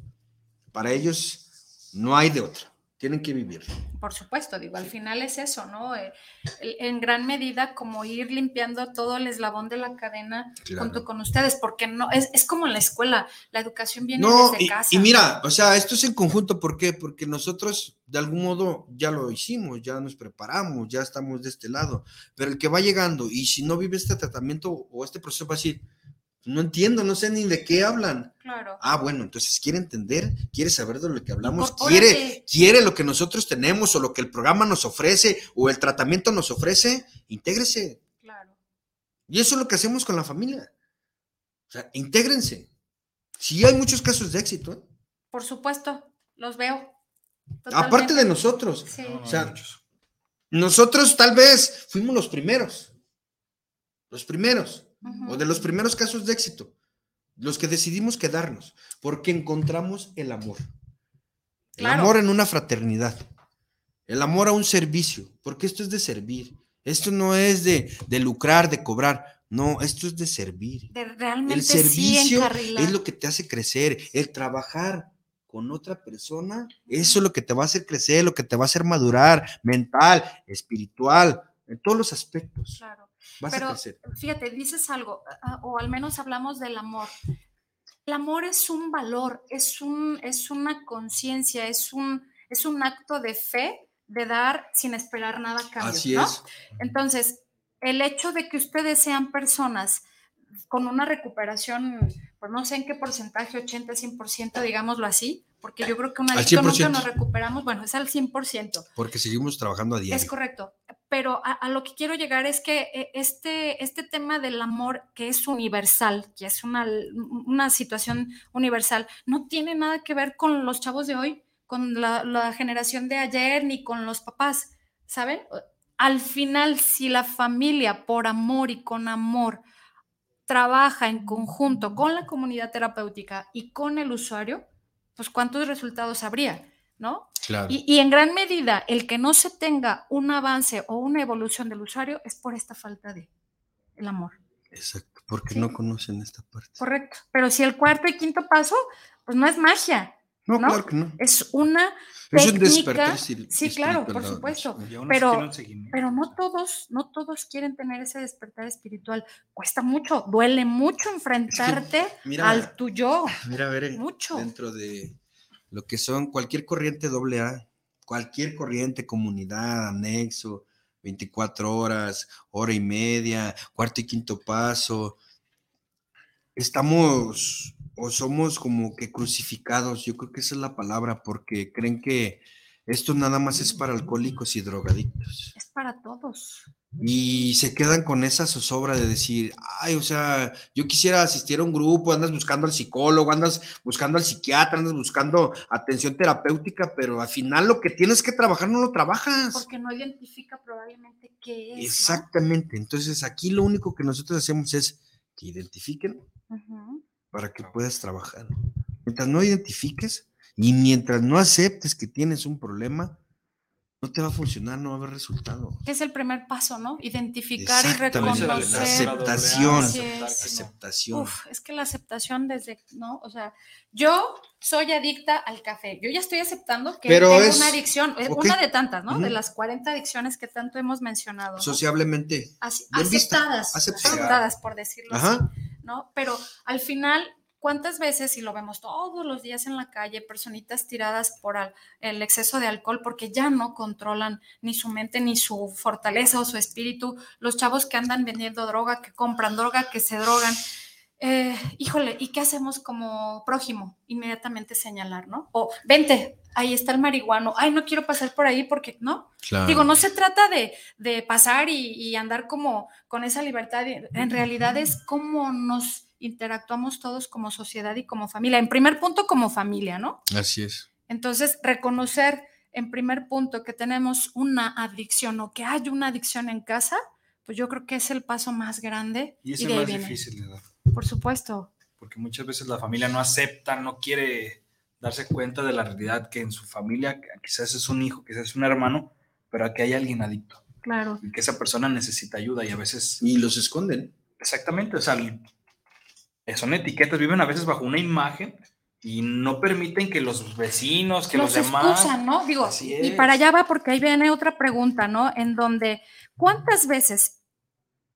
[SPEAKER 6] Para ellos no hay de otra, tienen que vivir.
[SPEAKER 5] Por supuesto, digo, al final es eso, ¿no? Eh, en gran medida como ir limpiando todo el eslabón de la cadena
[SPEAKER 6] Claro.
[SPEAKER 5] junto con ustedes, porque no, es, es como en la escuela, la educación viene
[SPEAKER 6] No,
[SPEAKER 5] desde
[SPEAKER 6] y,
[SPEAKER 5] casa.
[SPEAKER 6] y mira, o sea, esto es en conjunto, ¿por qué? Porque nosotros de algún modo ya lo hicimos, ya nos preparamos, ya estamos de este lado, pero el que va llegando y si no vive este tratamiento o este proceso va a decir, no entiendo, no sé ni de qué hablan.
[SPEAKER 5] Claro.
[SPEAKER 6] Ah, bueno, entonces quiere entender, quiere saber de lo que hablamos, quiere, quiere lo que nosotros tenemos o lo que el programa nos ofrece o el tratamiento nos ofrece, intégrese.
[SPEAKER 5] Claro.
[SPEAKER 6] Y eso es lo que hacemos con la familia. O sea, intégrense. Sí hay muchos casos de éxito, ¿eh?
[SPEAKER 5] Por supuesto, los veo.
[SPEAKER 6] aparte de nosotros.
[SPEAKER 5] Sí.
[SPEAKER 7] No, no,
[SPEAKER 6] O sea. Nosotros tal vez fuimos los primeros. Los primeros. O de los primeros casos de éxito. Los que decidimos quedarnos. Porque encontramos el amor. El
[SPEAKER 5] Claro.
[SPEAKER 6] amor en una fraternidad. El amor a un servicio. Porque esto es de servir. Esto no es de, de lucrar, de cobrar. No, esto es de servir.
[SPEAKER 5] De realmente
[SPEAKER 6] El servicio es lo que te hace crecer. El trabajar con otra persona, eso es lo que te va a hacer crecer, lo que te va a hacer madurar, mental, espiritual, en todos los aspectos.
[SPEAKER 5] Claro.
[SPEAKER 6] Vas
[SPEAKER 5] Pero
[SPEAKER 6] a crecer.
[SPEAKER 5] fíjate, dices algo, ah, o al menos hablamos del amor. El amor es un valor, es, un, es una conciencia, es un, es un acto de fe de dar sin esperar nada a cambio.
[SPEAKER 6] Así
[SPEAKER 5] ¿no?
[SPEAKER 6] es.
[SPEAKER 5] Entonces, el hecho de que ustedes sean personas con una recuperación, pues no sé en qué porcentaje, 80, 100%, digámoslo así, porque yo creo que un
[SPEAKER 6] Al
[SPEAKER 5] adicto nunca
[SPEAKER 6] 100%.
[SPEAKER 5] nos recuperamos, bueno, es al 100%.
[SPEAKER 6] Porque seguimos trabajando a
[SPEAKER 5] Es
[SPEAKER 6] diario.
[SPEAKER 5] correcto, pero a, a lo que quiero llegar es que eh, este, este tema del amor, que es universal, que es una, una situación universal, no tiene nada que ver con los chavos de hoy, con la, la generación de ayer, ni con los papás, ¿saben? Al final, si la familia, por amor y con amor, trabaja en conjunto con la comunidad terapéutica y con el usuario, pues cuántos resultados habría, ¿no?
[SPEAKER 6] Claro.
[SPEAKER 5] Y, y en gran medida, el que no se tenga un avance o una evolución del usuario es por esta falta de el amor.
[SPEAKER 6] Exacto. Porque
[SPEAKER 5] Sí.
[SPEAKER 6] no conocen esta parte.
[SPEAKER 5] Correcto. Pero si el cuarto y quinto paso, pues no es magia,
[SPEAKER 6] No,
[SPEAKER 5] ¿no?
[SPEAKER 6] claro que no.
[SPEAKER 5] es una
[SPEAKER 6] Es un
[SPEAKER 5] técnica. Sí, claro, por supuesto. Pero-. Pero no todos, no todos quieren tener ese despertar espiritual. Cuesta mucho, duele mucho enfrentarte [LAUGHS]
[SPEAKER 6] mira,
[SPEAKER 5] al tuyo.
[SPEAKER 6] Mira, a ver,
[SPEAKER 5] Mucho.
[SPEAKER 6] dentro de lo que son cualquier corriente doble A, cualquier corriente, comunidad, anexo, 24 horas, hora y media, cuarto y quinto paso, estamos o somos como que crucificados, yo creo que esa es la palabra, porque creen que esto nada más es para alcohólicos y drogadictos.
[SPEAKER 5] Es para todos.
[SPEAKER 6] Y se quedan con esa zozobra de decir, ay, o sea, yo quisiera asistir a un grupo, andas buscando al psicólogo, andas buscando al psiquiatra, andas buscando atención terapéutica, pero al final lo que tienes que trabajar no lo trabajas.
[SPEAKER 5] Porque no identifica probablemente qué es. ¿no?
[SPEAKER 6] Exactamente. Entonces aquí lo único que nosotros hacemos es que identifiquen
[SPEAKER 5] Ujú.
[SPEAKER 6] Para que puedas trabajar. Mientras no identifiques y mientras no aceptes que tienes un problema, no te va a funcionar, no va a haber resultado.
[SPEAKER 5] Que es el primer paso, ¿no? Identificar y reconocer.
[SPEAKER 6] la aceptación. Aceptación.
[SPEAKER 5] Uf, es que la aceptación desde, ¿no? O sea, yo soy adicta al café. Yo ya estoy aceptando que
[SPEAKER 6] Pero
[SPEAKER 5] tengo
[SPEAKER 6] es-
[SPEAKER 5] una adicción, es
[SPEAKER 6] ok.
[SPEAKER 5] una de tantas, ¿no? De las 40 adicciones que tanto hemos mencionado. ¿no?
[SPEAKER 6] Sociablemente.
[SPEAKER 5] Así- aceptadas,
[SPEAKER 6] aceptada.
[SPEAKER 5] aceptadas, por decirlo así. ¿No? Pero al final, ¿cuántas veces, y lo vemos todos los días en la calle, personitas tiradas por el exceso de alcohol porque ya no controlan ni su mente, ni su fortaleza o su espíritu? Los chavos que andan vendiendo droga, que compran droga, que se drogan. Eh, híjole, ¿y qué hacemos como prójimo? Inmediatamente señalar, ¿no? O vente, ahí está el marihuano, ay, no quiero pasar por ahí porque, ¿no?
[SPEAKER 6] Claro.
[SPEAKER 5] Digo, no se trata de, de pasar y, y andar como con esa libertad, en realidad es cómo nos interactuamos todos como sociedad y como familia. En primer punto, como familia, ¿no?
[SPEAKER 6] Así es.
[SPEAKER 5] Entonces, reconocer en primer punto que tenemos una adicción o que hay una adicción en casa, pues yo creo que es el paso más grande.
[SPEAKER 7] Y es el más
[SPEAKER 5] viene.
[SPEAKER 7] difícil de dar.
[SPEAKER 5] Por supuesto.
[SPEAKER 7] porque muchas veces la familia no acepta, no quiere darse cuenta de la realidad que en su familia quizás es un hijo, quizás es un hermano, pero que hay alguien adicto
[SPEAKER 5] Claro.
[SPEAKER 7] y que esa persona necesita ayuda y a veces...
[SPEAKER 6] Y los esconden.
[SPEAKER 7] Exactamente, o sea, son etiquetas, viven a veces bajo una imagen y no permiten que los vecinos, que los,
[SPEAKER 5] los
[SPEAKER 7] demás...
[SPEAKER 5] excusan, ¿no? Digo,
[SPEAKER 7] Así
[SPEAKER 5] y para allá va porque ahí viene otra pregunta, ¿no? En donde, ¿cuántas veces,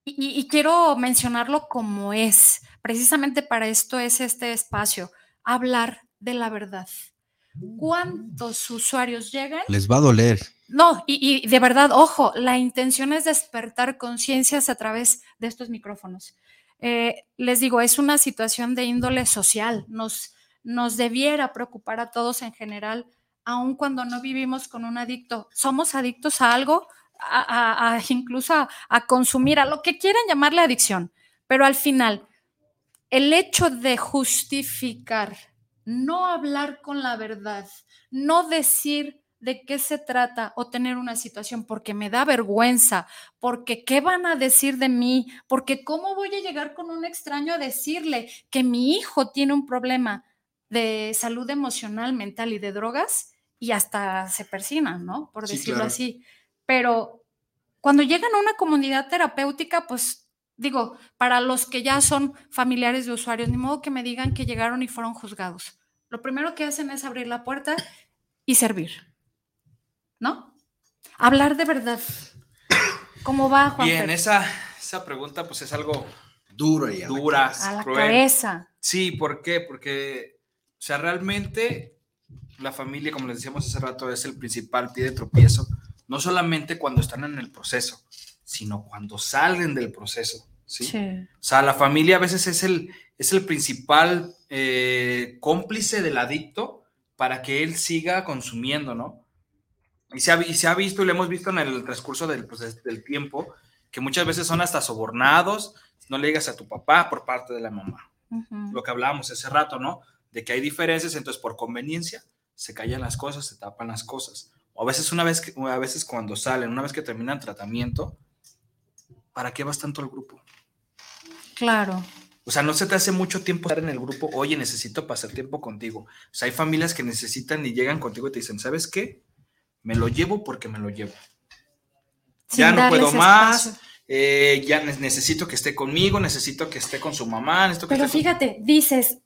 [SPEAKER 5] y, y- y quiero mencionarlo como es, precisamente para esto es este espacio, hablar de la verdad. ¿Cuántos usuarios llegan?
[SPEAKER 6] Les va a doler.
[SPEAKER 5] No, y, y de verdad, ojo, la intención es despertar conciencias a través de estos micrófonos. Eh, les digo, es una situación de índole social, nos, nos debiera preocupar a todos en general, aun cuando no vivimos con un adicto. Somos adictos a algo, a, a- a- incluso a, a consumir, a lo que quieran llamarle adicción, pero al final, el hecho de justificar, no hablar con la verdad, no decir de qué se trata o tener una situación porque me da vergüenza, porque qué van a decir de mí, porque cómo voy a llegar con un extraño a decirle que mi hijo tiene un problema de salud emocional, mental y de drogas y hasta se persinan, ¿no? Por
[SPEAKER 6] Sí,
[SPEAKER 5] decirlo
[SPEAKER 6] claro.
[SPEAKER 5] así. Pero cuando llegan a una comunidad terapéutica, pues digo, para los que ya son familiares de usuarios, ni modo que me digan que llegaron y fueron juzgados. Lo primero que hacen es abrir la puerta y servir, ¿no? Hablar de verdad. ¿Cómo va, Juan?
[SPEAKER 7] Bien, esa, esa pregunta pues es algo
[SPEAKER 6] Duro y
[SPEAKER 7] dura,
[SPEAKER 5] A la
[SPEAKER 7] cruel.
[SPEAKER 5] cabeza.
[SPEAKER 7] Sí, ¿por qué? Porque, o sea, realmente la familia, como les decíamos hace rato, es el principal pie de tropiezo, no solamente cuando están en el proceso, sino cuando salen del proceso. ¿sí?
[SPEAKER 5] Sí.
[SPEAKER 7] O sea, la familia a veces es el, es el principal eh, cómplice del adicto para que él siga consumiendo, ¿no? Y se, ha, y se ha visto y lo hemos visto en el transcurso del, pues, del tiempo, que muchas veces son hasta sobornados, no le digas a tu papá por parte de la mamá. Lo que hablábamos hace rato, ¿no? De que hay diferencias, entonces por conveniencia se callan las cosas, se tapan las cosas. O a veces una vez, que, a veces cuando salen, una vez que terminan tratamiento, ¿para qué vas tanto al grupo?
[SPEAKER 5] Claro.
[SPEAKER 7] O sea, no se te hace mucho tiempo estar en el grupo, oye, necesito pasar tiempo contigo. O sea, hay familias que necesitan y llegan contigo y te dicen, ¿sabes qué? Me lo llevo porque me lo llevo.
[SPEAKER 5] Sin
[SPEAKER 7] ya no puedo más, eh, ya ne- necesito que esté conmigo, necesito que esté con su mamá, necesito que
[SPEAKER 5] Pero
[SPEAKER 7] esté con-
[SPEAKER 5] fíjate, dices,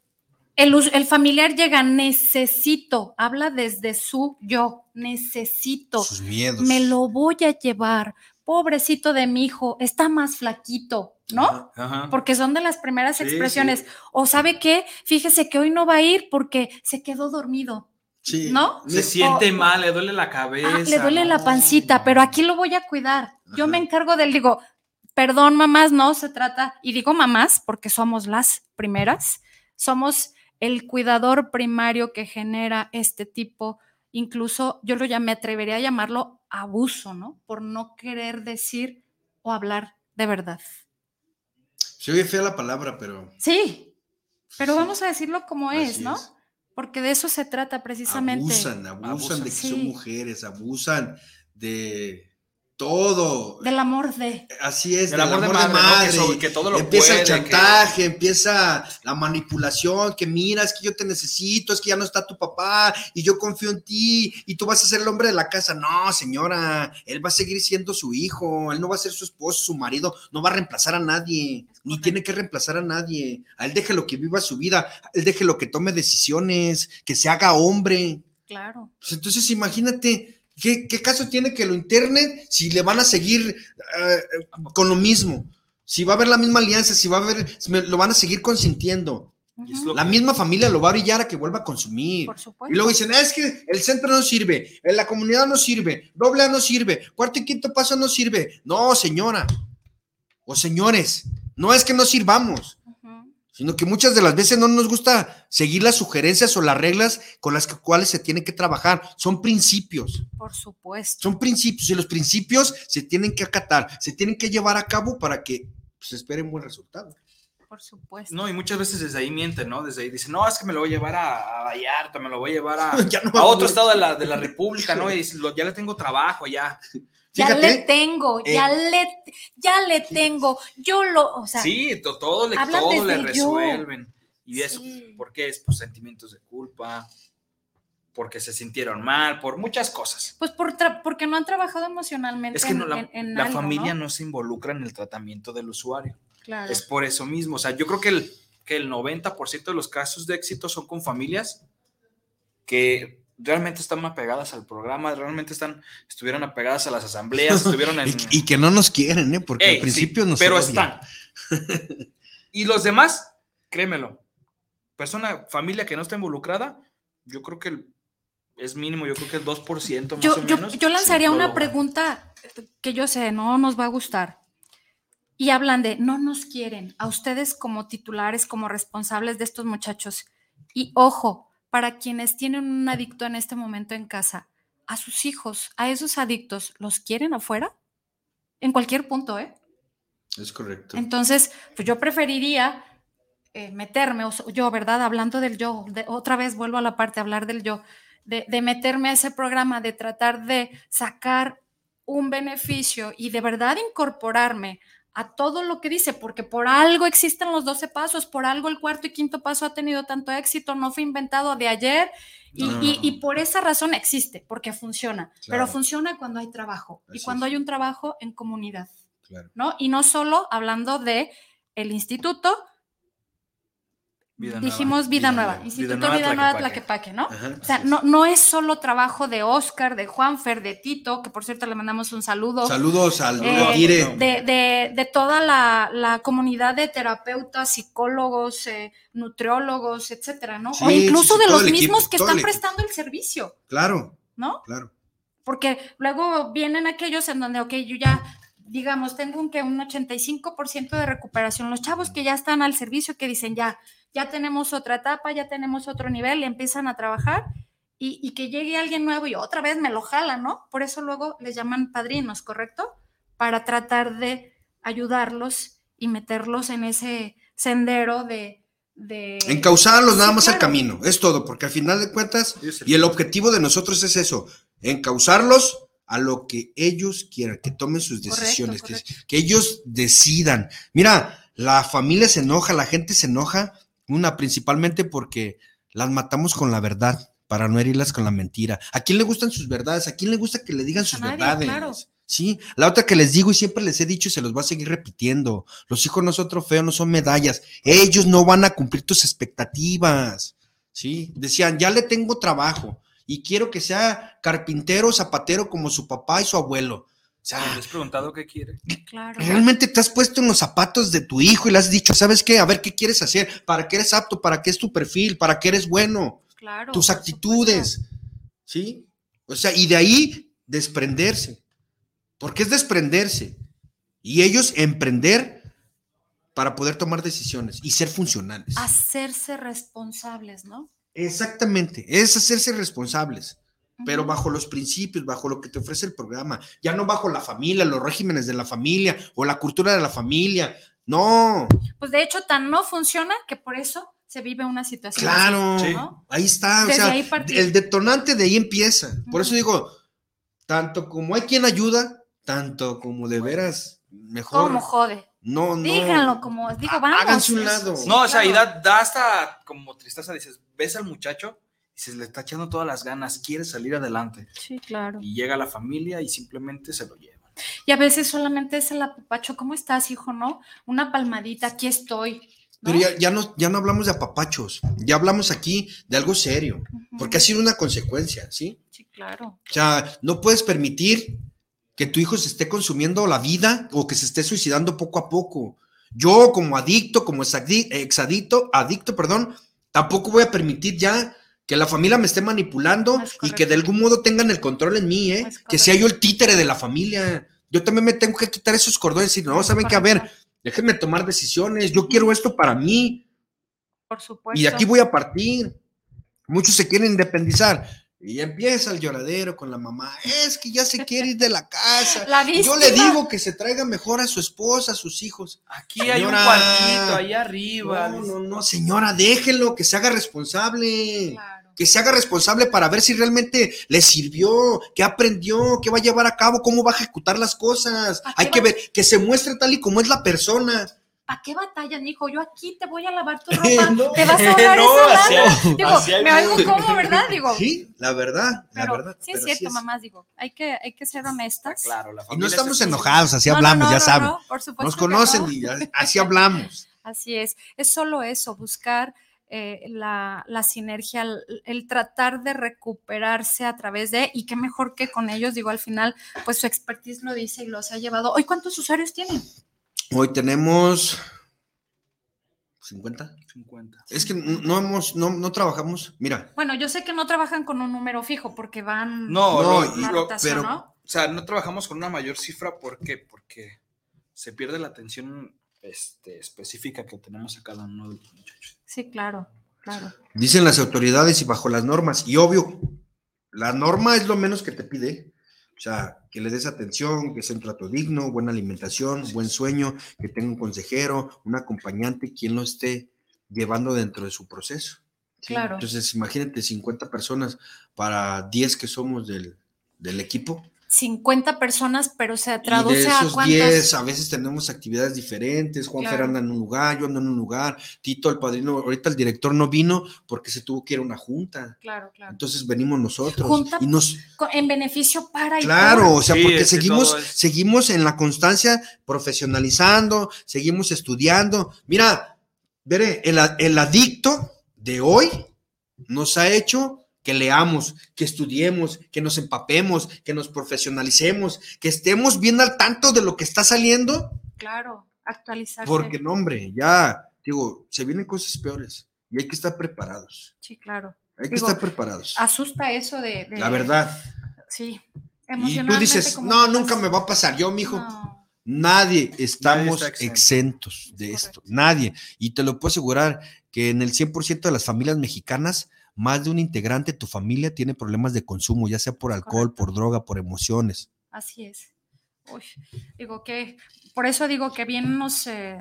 [SPEAKER 5] el, el familiar llega, necesito, habla desde su yo, necesito,
[SPEAKER 6] Sus miedos.
[SPEAKER 5] me lo voy a llevar, pobrecito de mi hijo, está más flaquito, ¿no?
[SPEAKER 7] Ajá.
[SPEAKER 5] Porque son de las primeras
[SPEAKER 7] Sí,
[SPEAKER 5] expresiones.
[SPEAKER 7] sí.
[SPEAKER 5] O sabe qué, fíjese que hoy no va a ir porque se quedó dormido,
[SPEAKER 6] Sí.
[SPEAKER 5] ¿no?
[SPEAKER 7] Se siente
[SPEAKER 5] O-
[SPEAKER 7] mal, le duele la cabeza.
[SPEAKER 5] Ah, le duele la
[SPEAKER 7] ¿no?
[SPEAKER 5] pancita, pero aquí lo voy a cuidar. Yo me encargo del, digo, perdón, mamás, no se trata, y digo mamás porque somos las primeras, somos el cuidador primario que genera este tipo, incluso yo lo ya me atrevería a llamarlo abuso, ¿no? Por no querer decir o hablar de verdad.
[SPEAKER 6] Se oye fea la palabra, pero.
[SPEAKER 5] Sí, pero
[SPEAKER 6] sí,
[SPEAKER 5] vamos a decirlo como es,
[SPEAKER 6] así
[SPEAKER 5] ¿no?
[SPEAKER 6] es.
[SPEAKER 5] Porque de eso se trata precisamente.
[SPEAKER 6] Abusan, abusan,
[SPEAKER 7] Abusan.
[SPEAKER 6] de que
[SPEAKER 5] Sí.
[SPEAKER 6] son mujeres, abusan de todo.
[SPEAKER 5] Del amor de.
[SPEAKER 6] Así es,
[SPEAKER 7] Del
[SPEAKER 6] del
[SPEAKER 7] amor de
[SPEAKER 6] amor de
[SPEAKER 7] madre, ¿no?
[SPEAKER 6] madre.
[SPEAKER 7] Que so- que todo lo
[SPEAKER 6] empieza el
[SPEAKER 7] que-
[SPEAKER 6] chantaje, empieza la manipulación, que mira, es que yo te necesito, es que ya no está tu papá y yo confío en ti y tú vas a ser el hombre de la casa. No, señora, él va a seguir siendo su hijo, él no va a ser su esposo, su marido, no va a reemplazar a nadie, ni tiene que reemplazar a nadie. A él déjelo que viva su vida, a él déjelo que tome decisiones, que se haga hombre.
[SPEAKER 5] Claro.
[SPEAKER 6] Pues entonces imagínate, ¿qué, qué caso tiene que lo interne si le van a seguir eh, con lo mismo? Si va a haber la misma alianza, si va a haber, si me- lo van a seguir consintiendo. La misma familia lo va a brillar a que vuelva a consumir.
[SPEAKER 5] Por supuesto.
[SPEAKER 6] Y luego dicen, "Ah, es que el centro no sirve, en la comunidad no sirve, doble A no sirve, cuarto y quinto paso no sirve. No, señora o señores, no es que no sirvamos. Sino que muchas de las veces no nos gusta seguir las sugerencias o las reglas con las que- cuales se tiene que trabajar. Son principios,
[SPEAKER 5] Por supuesto.
[SPEAKER 6] son principios y los principios se tienen que acatar, se tienen que llevar a cabo para que se espere un buen resultado.
[SPEAKER 5] Por supuesto.
[SPEAKER 7] No, y muchas veces desde ahí mienten, ¿no? Desde ahí dicen, no, es que me lo voy a llevar a, a Vallarta, me lo voy a llevar a, [LAUGHS]
[SPEAKER 6] Ya no
[SPEAKER 7] a otro estado de la, de la República, ¿no? [LAUGHS] Y lo- ya le tengo trabajo, ya.
[SPEAKER 5] Ya le tengo,
[SPEAKER 6] eh,
[SPEAKER 5] ya le, ya le tengo. Yo lo, o sea,
[SPEAKER 7] Sí, to- todo le, todo le
[SPEAKER 5] yo.
[SPEAKER 7] resuelven. Y eso,
[SPEAKER 5] Sí.
[SPEAKER 7] ¿por qué es? Por sentimientos de culpa, porque se sintieron mal, por muchas cosas.
[SPEAKER 5] pues por porque no han trabajado emocionalmente
[SPEAKER 7] Es que no, la,
[SPEAKER 5] en- en
[SPEAKER 7] la
[SPEAKER 5] algo,
[SPEAKER 7] familia
[SPEAKER 5] ¿no?
[SPEAKER 7] ¿no? se involucra en el tratamiento del usuario.
[SPEAKER 5] Claro.
[SPEAKER 7] Es por eso mismo. O sea, yo creo que el, que el 90% de los casos de éxito son con familias que realmente están apegadas al programa, realmente están, estuvieron apegadas a las asambleas, [LAUGHS] estuvieron en...
[SPEAKER 6] Y, y que no nos quieren, ¿eh? Porque
[SPEAKER 7] Ey,
[SPEAKER 6] al principio
[SPEAKER 7] sí,
[SPEAKER 6] nos
[SPEAKER 7] Pero
[SPEAKER 6] odian.
[SPEAKER 7] están. [LAUGHS] y los demás, créemelo, persona, familia que no está involucrada, yo creo que el- es mínimo, yo creo que el 2% más
[SPEAKER 5] Yo,
[SPEAKER 7] o
[SPEAKER 5] yo,
[SPEAKER 7] menos.
[SPEAKER 5] yo lanzaría una
[SPEAKER 7] logra.
[SPEAKER 5] pregunta que yo sé, no nos va a gustar. Y hablan de, no nos quieren, a ustedes como titulares, como responsables de estos muchachos. Y ojo, para quienes tienen un adicto en este momento en casa, a sus hijos, a esos adictos, ¿los quieren afuera? En cualquier punto, ¿eh?
[SPEAKER 6] Es correcto.
[SPEAKER 5] Entonces, pues yo preferiría eh, meterme, o yo, ¿verdad? Hablando del yo, de- otra vez vuelvo a la parte, hablar del yo, de, de meterme a ese programa, de tratar de sacar un beneficio y de verdad incorporarme a todo lo que dice, porque por algo existen los 12 pasos, por algo el cuarto y quinto paso ha tenido tanto éxito, no fue inventado de ayer y,
[SPEAKER 6] No.
[SPEAKER 5] y- y por esa razón existe, porque funciona, pero funciona cuando hay trabajo y cuando
[SPEAKER 6] es.
[SPEAKER 5] hay un trabajo en comunidad.
[SPEAKER 6] Claro.
[SPEAKER 5] ¿no? Y no solo hablando de el instituto,
[SPEAKER 7] Vida nueva.
[SPEAKER 5] dijimos Vida,
[SPEAKER 6] Vida
[SPEAKER 5] Nueva,
[SPEAKER 6] Nueva.
[SPEAKER 5] Instituto
[SPEAKER 7] Vida
[SPEAKER 5] Vida
[SPEAKER 7] Nueva
[SPEAKER 5] Nueva,
[SPEAKER 7] Tlaquepaque.
[SPEAKER 5] ¿no?
[SPEAKER 6] Ajá,
[SPEAKER 5] O sea, no, no es solo trabajo de Oscar, de Juanfer, de Tito, que por cierto le mandamos un saludo,
[SPEAKER 6] Saludos al
[SPEAKER 5] Eh, de, de- de toda la, la comunidad de terapeutas, psicólogos, eh, nutriólogos, etcétera, ¿no?
[SPEAKER 6] Sí,
[SPEAKER 5] o incluso
[SPEAKER 6] sí, sí,
[SPEAKER 5] de los
[SPEAKER 6] equipo,
[SPEAKER 5] mismos que están
[SPEAKER 6] el
[SPEAKER 5] prestando el servicio,
[SPEAKER 6] Claro,
[SPEAKER 5] ¿no?
[SPEAKER 6] claro.
[SPEAKER 5] Porque luego vienen aquellos en donde, ok, yo ya, digamos, tengo un, que un 85% de recuperación. Los chavos que ya están al servicio, que dicen, ya, ya tenemos otra etapa, ya tenemos otro nivel y empiezan a trabajar y, y que llegue alguien nuevo y otra vez me lo jala, ¿no? Por eso luego les llaman padrinos, ¿correcto? Para tratar de ayudarlos y meterlos en ese sendero de... de
[SPEAKER 6] Encauzarlos nada
[SPEAKER 5] Sí,
[SPEAKER 6] más al
[SPEAKER 5] claro.
[SPEAKER 6] camino, es todo, porque al final de cuentas, y el objetivo de nosotros es eso, encauzarlos a lo que ellos quieran, que tomen sus
[SPEAKER 5] Correcto,
[SPEAKER 6] decisiones, que,
[SPEAKER 5] correcto.
[SPEAKER 6] que ellos decidan. Mira, la familia se enoja, la gente se enoja, una principalmente porque las matamos con la verdad, para no herirlas con la mentira. ¿A quién le gustan sus verdades? ¿A quién le gusta que le digan sus
[SPEAKER 5] nadie,
[SPEAKER 6] verdades?
[SPEAKER 5] claro.
[SPEAKER 6] Sí, la otra que les digo y siempre les he dicho y se los voy a seguir repitiendo, los hijos no son trofeos, no son medallas, ellos no van a cumplir tus expectativas, ¿sí? Decían, ya le tengo trabajo y quiero que sea carpintero, zapatero como su papá y su abuelo. O sea,
[SPEAKER 7] ¿Les has preguntado qué quiere?
[SPEAKER 5] Claro.
[SPEAKER 6] realmente te has puesto en los zapatos de tu hijo y le has dicho, ¿sabes qué? A ver qué quieres hacer, para qué eres apto, para qué es tu perfil, para qué eres bueno,
[SPEAKER 5] Claro,
[SPEAKER 6] tus actitudes, ¿sí? O sea, y de ahí desprenderse, porque es desprenderse y ellos emprender para poder tomar decisiones y ser funcionales.
[SPEAKER 5] Hacerse responsables, ¿no?
[SPEAKER 6] Exactamente, es hacerse responsables, pero bajo los principios, bajo lo que te ofrece el programa, ya no bajo la familia, los regímenes de la familia o la cultura de la familia. No,
[SPEAKER 5] Pues de hecho, tan no funciona que por eso se vive una situación.
[SPEAKER 6] claro,
[SPEAKER 5] así,
[SPEAKER 7] Sí.
[SPEAKER 5] ¿no?
[SPEAKER 6] ahí está, o
[SPEAKER 5] Desde
[SPEAKER 6] sea,
[SPEAKER 5] ahí
[SPEAKER 6] el detonante de ahí empieza. Por eso digo, tanto como hay quien ayuda, tanto como de veras, mejor.
[SPEAKER 5] ¿Cómo jode?
[SPEAKER 6] No, no.
[SPEAKER 5] Díganlo como, digo, vamos.
[SPEAKER 6] Háganse un lado.
[SPEAKER 5] sí,
[SPEAKER 7] No, o sea, y da, da hasta como tristeza, dices, ves al muchacho y se le está echando todas las ganas, quiere salir adelante.
[SPEAKER 5] Sí, claro.
[SPEAKER 7] Y llega la familia y simplemente se lo lleva.
[SPEAKER 5] Y a veces solamente es el apapacho, ¿cómo estás, hijo? ¿No? Una palmadita, aquí estoy. ¿no?
[SPEAKER 6] Pero ya, ya no, ya no hablamos de apapachos, ya hablamos aquí de algo serio, porque ha sido una consecuencia, ¿sí?
[SPEAKER 5] Sí, claro.
[SPEAKER 6] O sea, no puedes permitir que tu hijo se esté consumiendo la vida o que se esté suicidando poco a poco. Yo como adicto, como exadi- exadicto, adicto, perdón, tampoco voy a permitir ya que la familia me esté manipulando
[SPEAKER 5] Es
[SPEAKER 6] y que de algún modo tengan el control en mí, ¿eh? Que sea yo el títere de la familia. Yo también me tengo que quitar esos cordones y no,
[SPEAKER 5] Es
[SPEAKER 6] ¿saben qué? A ver, déjenme tomar decisiones. Yo quiero esto para mí
[SPEAKER 5] Por supuesto.
[SPEAKER 6] y de aquí voy a partir. Muchos se quieren independizar. Y empieza el lloradero con la mamá. Es que ya se [LAUGHS] quiere ir de la casa.
[SPEAKER 5] La
[SPEAKER 6] Yo le digo que se traiga mejor a su esposa, a sus hijos.
[SPEAKER 7] Aquí hay un cuartito, ahí arriba.
[SPEAKER 6] No, no, no, señora, déjenlo, que se haga responsable.
[SPEAKER 5] Claro.
[SPEAKER 6] Que se haga responsable para ver si realmente le sirvió, qué aprendió, qué va a llevar a cabo, cómo va a ejecutar las cosas.
[SPEAKER 5] ¿A qué
[SPEAKER 6] Hay que ver, que se muestre tal y como es la persona.
[SPEAKER 5] ¿Para qué batallan, hijo? Yo aquí te voy a lavar tu [LAUGHS] ropa.
[SPEAKER 6] No.
[SPEAKER 5] Te vas a [LAUGHS] ahorrar
[SPEAKER 7] No,
[SPEAKER 5] esa lana.
[SPEAKER 7] hay-
[SPEAKER 5] Digo,
[SPEAKER 7] hay
[SPEAKER 5] me hago
[SPEAKER 7] mucho.
[SPEAKER 5] como, ¿verdad? Digo,
[SPEAKER 6] Sí, la verdad, la
[SPEAKER 5] pero
[SPEAKER 6] verdad.
[SPEAKER 5] sí es cierto, mamás, digo, hay que, hay que ser honestas.
[SPEAKER 7] Claro, la
[SPEAKER 6] Y
[SPEAKER 7] familia
[SPEAKER 6] no
[SPEAKER 7] es
[SPEAKER 6] estamos enojados, así
[SPEAKER 5] No, no,
[SPEAKER 6] hablamos,
[SPEAKER 5] no,
[SPEAKER 6] ya
[SPEAKER 5] no,
[SPEAKER 6] saben.
[SPEAKER 5] no, por supuesto
[SPEAKER 6] Nos
[SPEAKER 5] que
[SPEAKER 6] conocen
[SPEAKER 5] no.
[SPEAKER 6] y así hablamos. [LAUGHS]
[SPEAKER 5] Así es, es solo eso, buscar eh, la, la sinergia, el, el tratar de recuperarse a través de, y qué mejor que con ellos, digo, al final, pues su expertise lo dice y los ha llevado. ¿Hoy cuántos usuarios tienen?
[SPEAKER 6] Hoy tenemos 50.
[SPEAKER 7] 50.
[SPEAKER 6] Es que no hemos, no, no trabajamos. Mira,
[SPEAKER 5] Bueno, yo sé que no trabajan con un número fijo porque van
[SPEAKER 7] No,
[SPEAKER 6] No, y-
[SPEAKER 7] lo-
[SPEAKER 6] pero-
[SPEAKER 5] ¿no?
[SPEAKER 7] o sea, no trabajamos con una mayor cifra, ¿por qué? Porque se pierde la atención este, específica que tenemos a cada uno de los muchachos.
[SPEAKER 5] Sí, claro, claro.
[SPEAKER 6] dicen las autoridades y bajo las normas. Y obvio, la norma es lo menos que te pide. O sea, que le des atención, que sea un trato digno, buena alimentación, buen sueño, que tenga un consejero, un acompañante, quien lo esté llevando dentro de su proceso. ¿sí?
[SPEAKER 5] Claro.
[SPEAKER 6] Entonces, imagínate 50 personas para 10 que somos del, del equipo.
[SPEAKER 5] 50 personas, pero se
[SPEAKER 6] Y de
[SPEAKER 5] traduce a
[SPEAKER 6] esos
[SPEAKER 5] cuántas.
[SPEAKER 6] 10, a veces tenemos actividades diferentes. Juan
[SPEAKER 5] Claro.
[SPEAKER 6] anda en un lugar, yo ando en un lugar. Tito, el padrino, ahorita el director no vino porque se tuvo que ir a una junta.
[SPEAKER 5] Claro, claro.
[SPEAKER 6] Entonces venimos nosotros.
[SPEAKER 5] Junta
[SPEAKER 6] y nos,
[SPEAKER 5] En beneficio para y
[SPEAKER 6] claro,
[SPEAKER 5] por.
[SPEAKER 6] o sea,
[SPEAKER 7] Sí,
[SPEAKER 6] porque seguimos,
[SPEAKER 7] es-
[SPEAKER 6] seguimos en la constancia, profesionalizando, seguimos estudiando. Mira, veré, el, a- el adicto de hoy nos ha hecho que leamos, que estudiemos, que nos empapemos, que nos profesionalicemos, que estemos bien al tanto de lo que está saliendo,
[SPEAKER 5] Claro, actualizarse.
[SPEAKER 6] porque no, hombre, ya, digo, se vienen cosas peores y hay que estar preparados.
[SPEAKER 5] Sí, claro.
[SPEAKER 6] Hay que estar preparados.
[SPEAKER 5] Asusta eso de. de-
[SPEAKER 6] La verdad.
[SPEAKER 5] Sí.
[SPEAKER 6] Y tú dices, no, nunca me va a pasar. Yo, mijo,
[SPEAKER 5] No,
[SPEAKER 6] nadie estamos
[SPEAKER 7] exento.
[SPEAKER 6] exentos de
[SPEAKER 5] Es
[SPEAKER 6] esto. Nadie. Y te lo puedo asegurar que en el 100% de las familias mexicanas, más de un integrante de tu familia tiene problemas de consumo, ya sea por alcohol, por droga, por emociones.
[SPEAKER 5] así es. Uy, digo que. Por eso digo que bien nos. eh,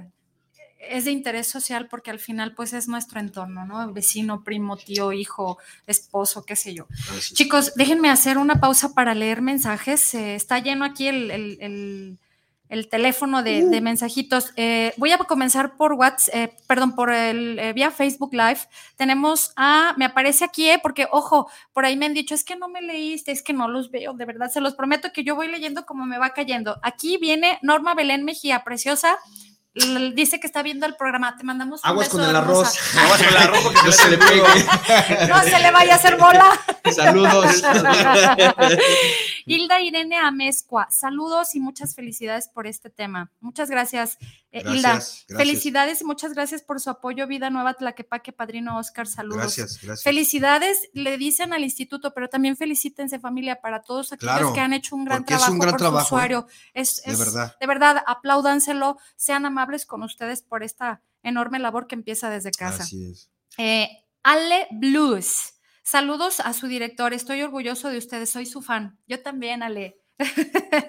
[SPEAKER 5] es de interés social porque al final pues es nuestro entorno, ¿no? Vecino, primo, tío, hijo, esposo, qué sé yo. Chicos, déjenme hacer una pausa para leer mensajes. Eh, está lleno aquí el, el- el- el teléfono de, de mensajitos. Eh, voy a comenzar por WhatsApp, eh, perdón, por el eh, vía Facebook Live. Tenemos a, me aparece aquí, eh, porque ojo, por ahí me han dicho, es que no me leíste, es que no los veo, de verdad, se los prometo que yo voy leyendo como me va cayendo. Aquí viene Norma Belén Mejía, preciosa. Dice que está viendo el programa. Te mandamos un
[SPEAKER 6] Aguas
[SPEAKER 5] beso,
[SPEAKER 6] con el
[SPEAKER 5] hermosa.
[SPEAKER 6] arroz. [LAUGHS]
[SPEAKER 7] Aguas con el arroz porque
[SPEAKER 6] No
[SPEAKER 7] se le
[SPEAKER 6] pegue.
[SPEAKER 5] No se le vaya a hacer bola. [LAUGHS]
[SPEAKER 6] Saludos.
[SPEAKER 5] Hilda Irene Amezcua, saludos y muchas felicidades por este tema. Muchas gracias, eh,
[SPEAKER 6] Gracias,
[SPEAKER 5] Hilda.
[SPEAKER 6] gracias.
[SPEAKER 5] Felicidades y muchas gracias por su apoyo. Vida Nueva Tlaquepaque, Padrino Oscar, saludos.
[SPEAKER 6] Gracias, gracias.
[SPEAKER 5] Felicidades, le dicen al instituto, pero también felicítense familia para todos aquellos
[SPEAKER 6] Claro,
[SPEAKER 5] que han hecho un gran
[SPEAKER 6] es
[SPEAKER 5] trabajo
[SPEAKER 6] un gran
[SPEAKER 5] por
[SPEAKER 6] trabajo,
[SPEAKER 5] su usuario. Es,
[SPEAKER 6] De verdad.
[SPEAKER 5] de verdad, apláudanselo, sean amables con ustedes por esta enorme labor que empieza desde casa.
[SPEAKER 6] Así es.
[SPEAKER 5] Eh, Ale Blues. Saludos a su director. Estoy orgulloso de ustedes. Soy su fan. Yo también, Ale.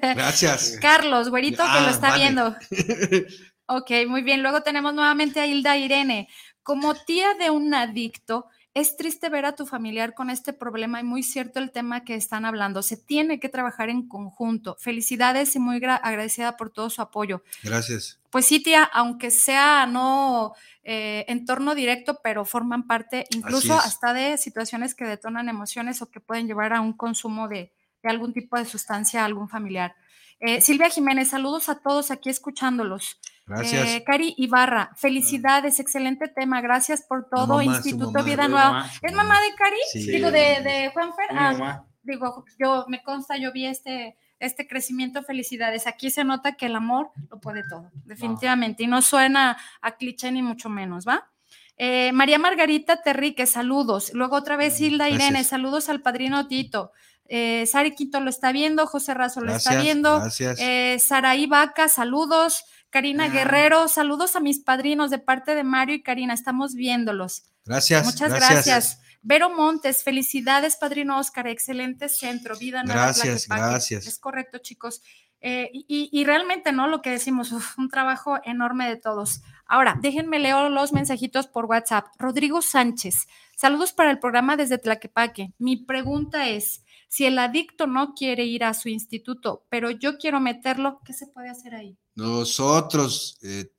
[SPEAKER 6] Gracias. [LAUGHS]
[SPEAKER 5] Carlos, güerito, que
[SPEAKER 6] Ah,
[SPEAKER 5] lo está
[SPEAKER 6] vale.
[SPEAKER 5] viendo. [LAUGHS] Ok, muy bien. Luego tenemos nuevamente a Hilda Irene. Como tía de un adicto, Es triste ver a tu familiar con este problema y muy cierto el tema que están hablando. Se tiene que trabajar en conjunto. Felicidades y muy agradecida por todo su apoyo.
[SPEAKER 6] Gracias.
[SPEAKER 5] Pues sí, tía, aunque sea no eh, entorno directo, pero forman parte incluso hasta de situaciones que detonan emociones o que pueden llevar a un consumo de, de algún tipo de sustancia a algún familiar. Eh, Silvia Jiménez, saludos a todos aquí escuchándolos.
[SPEAKER 6] Gracias.
[SPEAKER 5] Eh, Cari Ibarra, felicidades, excelente tema, gracias por todo. Instituto Vida Nueva. ¿Es mamá de Cari? Digo, de, de Juanfer. Ah, digo, yo me consta, yo vi este, este crecimiento, felicidades. Aquí se nota que el amor lo puede todo, definitivamente. Y no suena a cliché ni mucho menos, ¿va? Eh, María Margarita Terrique, saludos. Luego otra vez Hilda Irene, saludos al padrino Tito. Eh, Sari Quito lo está viendo, José Razo lo está viendo.
[SPEAKER 6] Gracias.
[SPEAKER 5] Eh, Saraí Vaca, saludos. Karina ah. Guerrero, saludos a mis padrinos de parte de Mario y Karina, estamos viéndolos.
[SPEAKER 6] Gracias.
[SPEAKER 5] Muchas gracias. Vero Montes, felicidades, padrino Oscar, excelente centro, vida nueva.
[SPEAKER 6] Gracias, gracias.
[SPEAKER 5] Es correcto, chicos. Eh, y, realmente, ¿no? Lo que decimos, un trabajo enorme de todos. Ahora, déjenme leer los mensajitos por WhatsApp. Rodrigo Sánchez, saludos para el programa desde Tlaquepaque. Mi pregunta es, si el adicto no quiere ir a su instituto, pero yo quiero meterlo, ¿qué se puede hacer ahí?
[SPEAKER 6] Nosotros eh,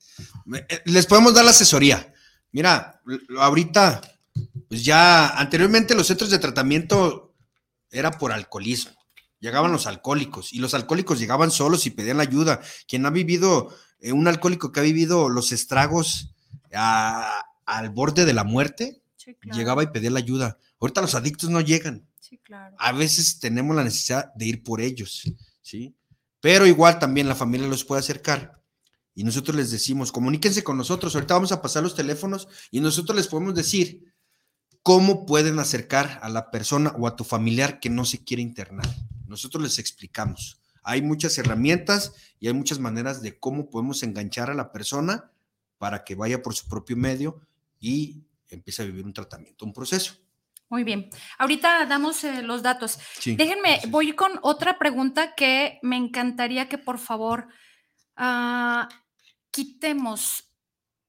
[SPEAKER 6] eh, les podemos dar la asesoría. Mira, ahorita, pues ya anteriormente los centros de tratamiento era por alcoholismo. Llegaban los alcohólicos y los alcohólicos llegaban solos y pedían ayuda. Quien ha vivido, eh, un alcohólico que ha vivido los estragos al borde de la muerte, llegaba y pedía la ayuda. Ahorita los adictos no llegan a veces tenemos la necesidad de ir por ellos, ¿sí? Pero igual también la familia los puede acercar. Y nosotros les decimos, comuníquense con nosotros. Ahorita vamos a pasar los teléfonos y nosotros les podemos decir cómo pueden acercar a la persona o a tu familiar que no se quiere internar. Nosotros les explicamos. Hay muchas herramientas y hay muchas maneras de cómo podemos enganchar a la persona para que vaya por su propio medio y empiece a vivir un tratamiento, un proceso.
[SPEAKER 5] Muy bien. Ahorita damos eh, los datos. Déjenme, voy con otra pregunta que me encantaría que por favor ah, quitemos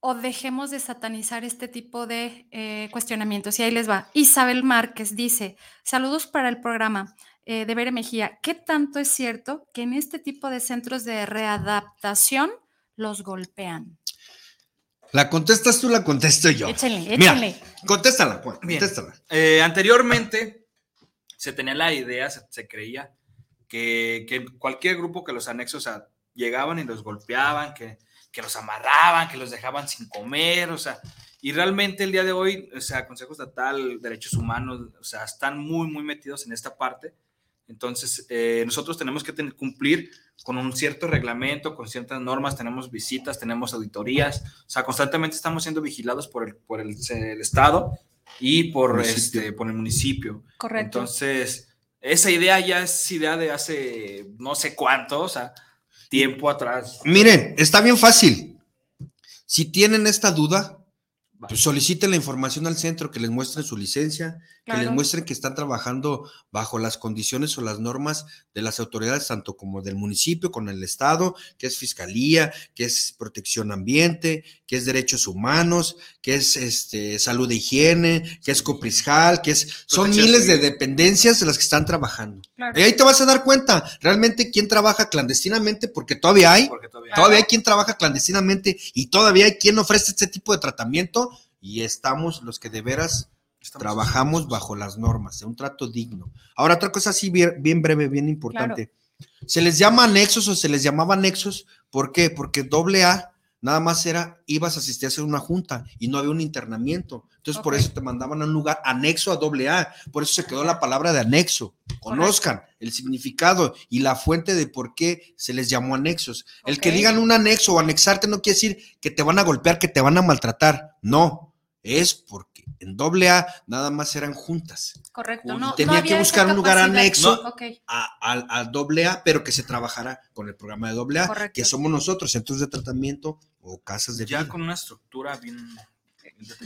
[SPEAKER 5] o dejemos de satanizar este tipo de eh, cuestionamientos. Y ahí les va. Isabel Márquez dice, saludos para el programa eh, de Bere Mejía. ¿Qué tanto es cierto que en este tipo de centros de readaptación los golpean?
[SPEAKER 6] ¿La contestas tú, la contesto yo?
[SPEAKER 5] Échale, échale.
[SPEAKER 6] contéstala, pues, contéstala.
[SPEAKER 7] Eh, anteriormente se tenía la idea, se, creía que, cualquier grupo que los anexos llegaban y los golpeaban, que, que los amarraban, que los dejaban sin comer, o sea, y realmente el día de hoy, o sea, Consejo Estatal, Derechos Humanos, o sea, están muy, muy metidos en esta parte. Entonces, eh, nosotros tenemos que cumplir con un cierto reglamento, con ciertas normas, tenemos visitas, tenemos auditorías, o sea, constantemente estamos siendo vigilados por el, por el, Estado y por, este, por el municipio.
[SPEAKER 5] Correcto.
[SPEAKER 7] Entonces, esa idea ya es idea de hace no sé cuánto, o sea, tiempo atrás.
[SPEAKER 6] Miren, está bien fácil. Si tienen esta duda, pues soliciten la información al centro, que les muestren su licencia, que les muestren que están trabajando bajo las condiciones o las normas de las autoridades, tanto como del municipio, con el Estado, que es Fiscalía, que es Protección Ambiente, que es Derechos Humanos, que es este, Salud e Higiene, que es Coprisjal, que es... Son miles de dependencias de las que están trabajando. Y ahí te vas a dar cuenta realmente quién trabaja clandestinamente, porque todavía hay, todavía, todavía hay quien trabaja clandestinamente y todavía hay quien ofrece este tipo de tratamiento y estamos los que de veras trabajamos bajo las normas, de un trato digno. Ahora, otra cosa así bien, breve, bien importante. Se les llama anexos o se les llamaba anexos, ¿por qué? Porque doble A nada más era, ibas a asistir a hacer una junta y no había un internamiento. Entonces, por eso te mandaban a un lugar anexo a doble A. Por eso se quedó la palabra de anexo. Conozcan el significado y la fuente de por qué se les llamó anexos. El que digan un anexo o anexarte no quiere decir que te van a golpear, que te van a maltratar. No es porque en doble A nada más eran juntas.
[SPEAKER 5] Correcto. No,
[SPEAKER 6] tenía que buscar un lugar anexo a, doble A, pero que se trabajara con el programa de doble A, que somos nosotros, centros de tratamiento o casas de
[SPEAKER 7] Ya con una estructura bien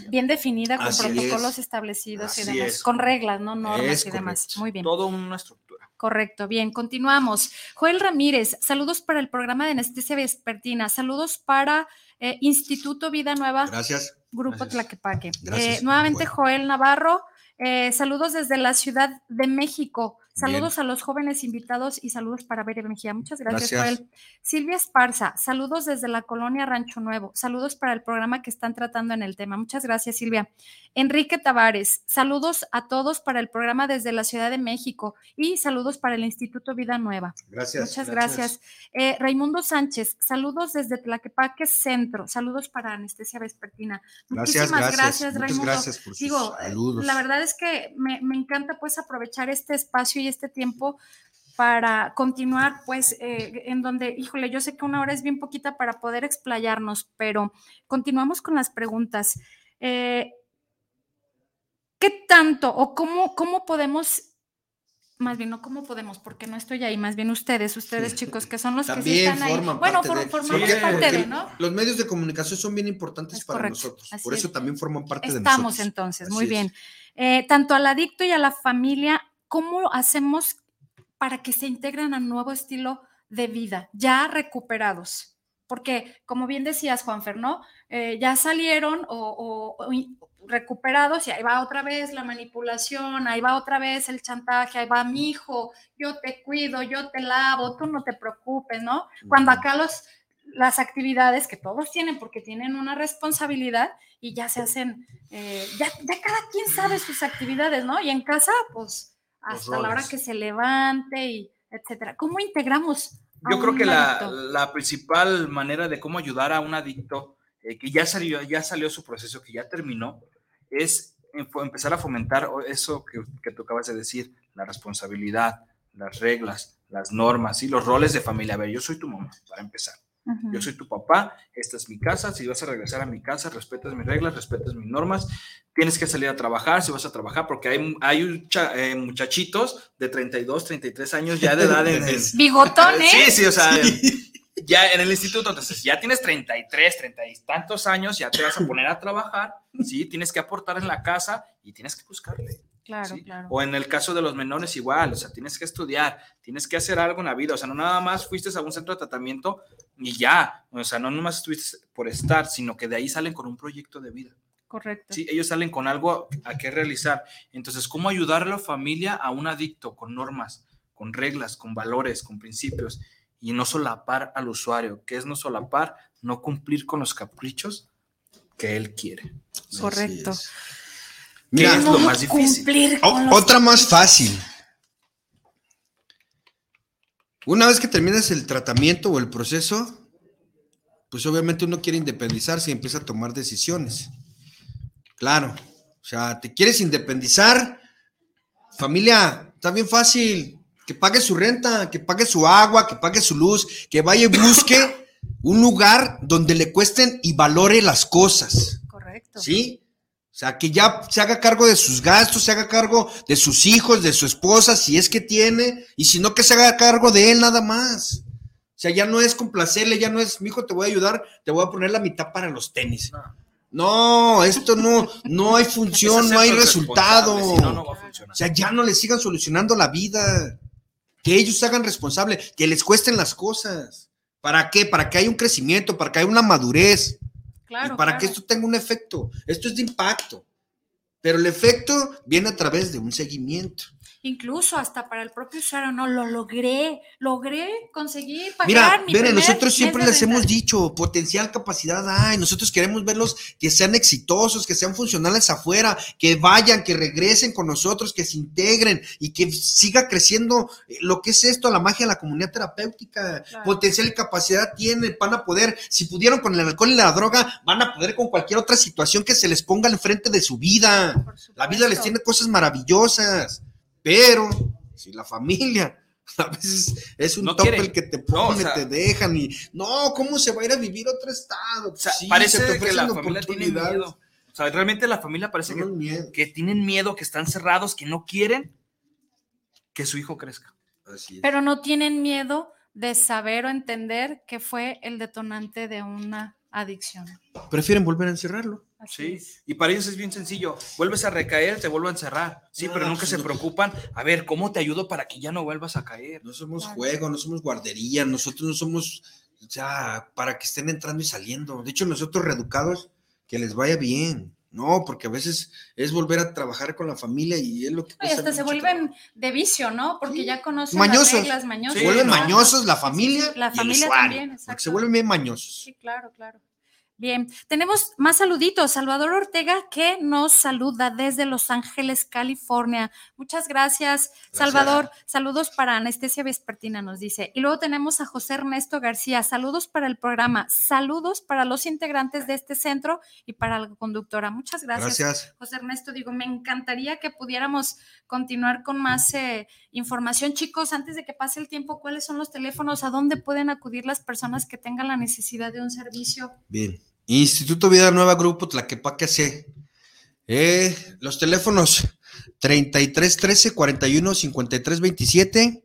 [SPEAKER 5] bien definida, con protocolos establecidos y demás, con reglas, no normas y demás. Muy bien.
[SPEAKER 7] Todo una estructura.
[SPEAKER 5] Correcto, bien, continuamos. Joel Ramírez, saludos para el programa de anestesia vespertina, saludos para eh, Instituto Vida Nueva.
[SPEAKER 6] Gracias
[SPEAKER 5] Grupo
[SPEAKER 7] Gracias.
[SPEAKER 5] Tlaquepaque.
[SPEAKER 6] Gracias.
[SPEAKER 5] Eh, nuevamente,
[SPEAKER 6] Bueno.
[SPEAKER 5] Joel Navarro. eh, saludos desde la Ciudad de México. Saludos a los jóvenes invitados y saludos para Bere Mejía. Muchas gracias,
[SPEAKER 6] Gracias.
[SPEAKER 5] Joel. Silvia Esparza, saludos desde la colonia Rancho Nuevo. Saludos para el programa que están tratando en el tema. Muchas gracias, Silvia. Enrique Tavares, saludos a todos para el programa desde la Ciudad de México y saludos para el Instituto Vida Nueva.
[SPEAKER 6] Gracias.
[SPEAKER 5] Muchas gracias. Eh, Raimundo Sánchez, saludos desde Tlaquepaque Centro. Saludos para Anestesia Vespertina.
[SPEAKER 6] Gracias,
[SPEAKER 5] Muchísimas
[SPEAKER 6] gracias.
[SPEAKER 5] gracias,
[SPEAKER 6] Muchas
[SPEAKER 5] Raimundo.
[SPEAKER 6] gracias por sus
[SPEAKER 5] Digo,
[SPEAKER 6] saludos.
[SPEAKER 5] la verdad es que me, me encanta pues aprovechar este espacio y este tiempo para continuar pues eh, en donde, híjole, yo sé que una hora es bien poquita para poder explayarnos, pero continuamos con las preguntas. Eh, ¿Qué tanto o cómo, cómo podemos, más bien no cómo podemos, porque no estoy ahí, más bien ustedes, ustedes chicos, que son los que sí
[SPEAKER 6] También
[SPEAKER 5] están ahí.
[SPEAKER 6] forman
[SPEAKER 5] Bueno,
[SPEAKER 6] parte de...
[SPEAKER 5] formamos
[SPEAKER 6] Porque-
[SPEAKER 5] parte de, ¿no?
[SPEAKER 6] Los medios de comunicación son bien importantes
[SPEAKER 5] Es
[SPEAKER 6] para
[SPEAKER 5] correcto,
[SPEAKER 6] nosotros. Por eso
[SPEAKER 5] es.
[SPEAKER 6] también forman parte de
[SPEAKER 5] Estamos
[SPEAKER 6] nosotros.
[SPEAKER 5] entonces,
[SPEAKER 6] Así
[SPEAKER 5] muy
[SPEAKER 6] es.
[SPEAKER 5] bien. Eh, tanto al adicto y a la familia, ¿cómo hacemos para que se integren a un nuevo estilo de vida, ya recuperados? Porque, como bien decías, Juanfer, ¿no? Eh, ya salieron o, o- o recuperados y ahí va otra vez la manipulación, ahí va otra vez el chantaje, ahí va mi hijo, yo te cuido, yo te lavo, tú no te preocupes, ¿no? Cuando acá los, las actividades que todos tienen, porque tienen una responsabilidad y ya se hacen, eh, ya, ya cada quien sabe sus actividades, ¿no? Y en casa, pues, hasta la hora que se levante y etcétera. ¿Cómo integramos? a
[SPEAKER 7] Yo creo que la, la principal manera de cómo ayudar a un adicto eh, que ya salió, ya salió su proceso, que ya terminó, es fo- empezar a fomentar eso que, que tú acabas de decir, la responsabilidad, las reglas, las normas y los roles de familia. A ver, yo soy tu mamá, para empezar.
[SPEAKER 5] Ujú.
[SPEAKER 7] Yo soy tu papá, esta es mi casa, si vas a regresar a mi casa, respetas mis reglas, respetas mis normas, tienes que salir a trabajar, si vas a trabajar, porque hay, hay un cha- eh, muchachitos de 32, 33 años ya de edad en, [LAUGHS]
[SPEAKER 5] Bigotón, ¿eh?
[SPEAKER 7] Sí, sí, o sea, ya en el instituto, entonces ya tienes 33, 30 y tantos años, ya te vas a poner a trabajar, sí, tienes que aportar en la casa y tienes que buscarle.
[SPEAKER 5] Claro,
[SPEAKER 7] ¿sí?
[SPEAKER 5] claro.
[SPEAKER 7] O en el caso de los menores igual, o sea, tienes que estudiar, tienes que hacer algo en la vida, o sea, no nada más fuiste a un centro de tratamiento y ya, o sea, no nomás estuviste por estar, sino que de ahí salen con un proyecto de vida.
[SPEAKER 5] Correcto.
[SPEAKER 7] Sí, ellos salen con algo a qué realizar. Entonces, ¿cómo ayudar a la familia a un adicto con normas, con reglas, con valores, con principios? Y no solapar al usuario, que es no solapar, no cumplir con los caprichos que él quiere.
[SPEAKER 5] Correcto.
[SPEAKER 7] ¿Qué
[SPEAKER 6] Mira,
[SPEAKER 7] es lo más difícil?
[SPEAKER 5] Cumplir
[SPEAKER 6] o-
[SPEAKER 5] con los
[SPEAKER 6] otra más fácil. Una vez que terminas el tratamiento o el proceso, pues obviamente uno quiere independizarse y empieza a tomar decisiones. Claro, o sea, te quieres independizar, familia, está bien fácil, que pague su renta, que pague su agua, que pague su luz, que vaya y busque un lugar donde le cuesten y valore las cosas.
[SPEAKER 5] Correcto.
[SPEAKER 6] ¿Sí? O sea, que ya se haga cargo de sus gastos, se haga cargo de sus hijos, de su esposa, si es que tiene, y si no, que se haga cargo de él nada más. O sea, ya no es complacerle, ya no es, mi hijo, te voy a ayudar, te voy a poner la mitad para los tenis. No, esto no, no hay función, no hay resultado.
[SPEAKER 7] si no, no va a funcionar.
[SPEAKER 6] O sea, ya no les sigan solucionando la vida. Que ellos se hagan responsables, que les cuesten las cosas. ¿Para qué? Para que haya un crecimiento, para que haya una madurez
[SPEAKER 5] Claro,
[SPEAKER 6] y para
[SPEAKER 5] claro.
[SPEAKER 6] que esto tenga un efecto. Esto es de impacto. Pero el efecto viene a través de un seguimiento.
[SPEAKER 5] Incluso hasta para el propio usuario, no, lo logré, logré conseguir pagar
[SPEAKER 6] Mira,
[SPEAKER 5] mi primer
[SPEAKER 6] nosotros siempre les
[SPEAKER 5] renta.
[SPEAKER 6] hemos dicho, potencial, capacidad hay. Nosotros queremos verlos que sean exitosos, que sean funcionales afuera, que vayan, que regresen con nosotros, que se integren y que siga creciendo eh, lo que es esto, la magia de la comunidad terapéutica.
[SPEAKER 5] Claro.
[SPEAKER 6] Potencial y capacidad tienen, van a poder, si pudieron con el alcohol y la droga, van a poder con cualquier otra situación que se les ponga enfrente de su vida. La vida les tiene cosas maravillosas, pero si la familia [LAUGHS] a veces es un
[SPEAKER 7] No
[SPEAKER 6] tope
[SPEAKER 7] quiere.
[SPEAKER 6] el que te
[SPEAKER 7] No,
[SPEAKER 6] ponen,
[SPEAKER 7] o sea-
[SPEAKER 6] te dejan y no, ¿cómo se va a ir a vivir a otro estado?
[SPEAKER 7] O sea,
[SPEAKER 6] Sí,
[SPEAKER 7] parece que la familia tiene miedo. O sea, realmente la familia parece que,
[SPEAKER 6] miedo.
[SPEAKER 7] que tienen miedo, que están cerrados, que no quieren que su hijo crezca.
[SPEAKER 6] Así es.
[SPEAKER 5] Pero no tienen miedo de saber o entender que fue el detonante de una adicción.
[SPEAKER 6] Prefieren volver a encerrarlo.
[SPEAKER 5] Así
[SPEAKER 7] Sí,
[SPEAKER 5] es.
[SPEAKER 7] y para ellos es bien sencillo. Vuelves a recaer, te vuelvo a encerrar. Sí,
[SPEAKER 6] Ah,
[SPEAKER 7] pero nunca se
[SPEAKER 6] no.
[SPEAKER 7] preocupan. A ver, ¿cómo te ayudo para que ya no vuelvas a caer?
[SPEAKER 6] No somos
[SPEAKER 5] Claro.
[SPEAKER 6] juego, no somos guardería, nosotros no somos, o sea, para que estén entrando y saliendo. De hecho, nosotros reeducados que les vaya bien. No, porque a veces es volver a trabajar con la familia y es lo que...
[SPEAKER 5] Y hasta se vuelven de vicio, ¿no? Porque ya conocen
[SPEAKER 6] mañosos.
[SPEAKER 5] las reglas, mañosos.
[SPEAKER 6] Se vuelven
[SPEAKER 5] ¿no?
[SPEAKER 6] mañosos la familia,
[SPEAKER 5] La
[SPEAKER 6] y el
[SPEAKER 5] familia
[SPEAKER 6] usuario,
[SPEAKER 5] también,
[SPEAKER 6] porque
[SPEAKER 5] exacto.
[SPEAKER 6] se vuelven bien mañosos.
[SPEAKER 5] Sí, claro, claro. Bien, tenemos más saluditos. Salvador Ortega que nos saluda desde Los Ángeles, California. Muchas gracias, Salvador. Saludos para Anestesia Vespertina, nos dice. Y luego tenemos a José Ernesto García. Saludos para el programa. Saludos para los integrantes de este centro y para la conductora. Muchas gracias.
[SPEAKER 6] Gracias.
[SPEAKER 5] José Ernesto, digo, me encantaría que pudiéramos continuar con más eh, información. Chicos, antes de que pase el tiempo, ¿cuáles son los teléfonos? ¿A dónde pueden acudir las personas que tengan la necesidad de un servicio?
[SPEAKER 6] Bien. Instituto Vida Nueva Grupo Tlaquepaque C. Eh, los teléfonos 33 13 41 53 27,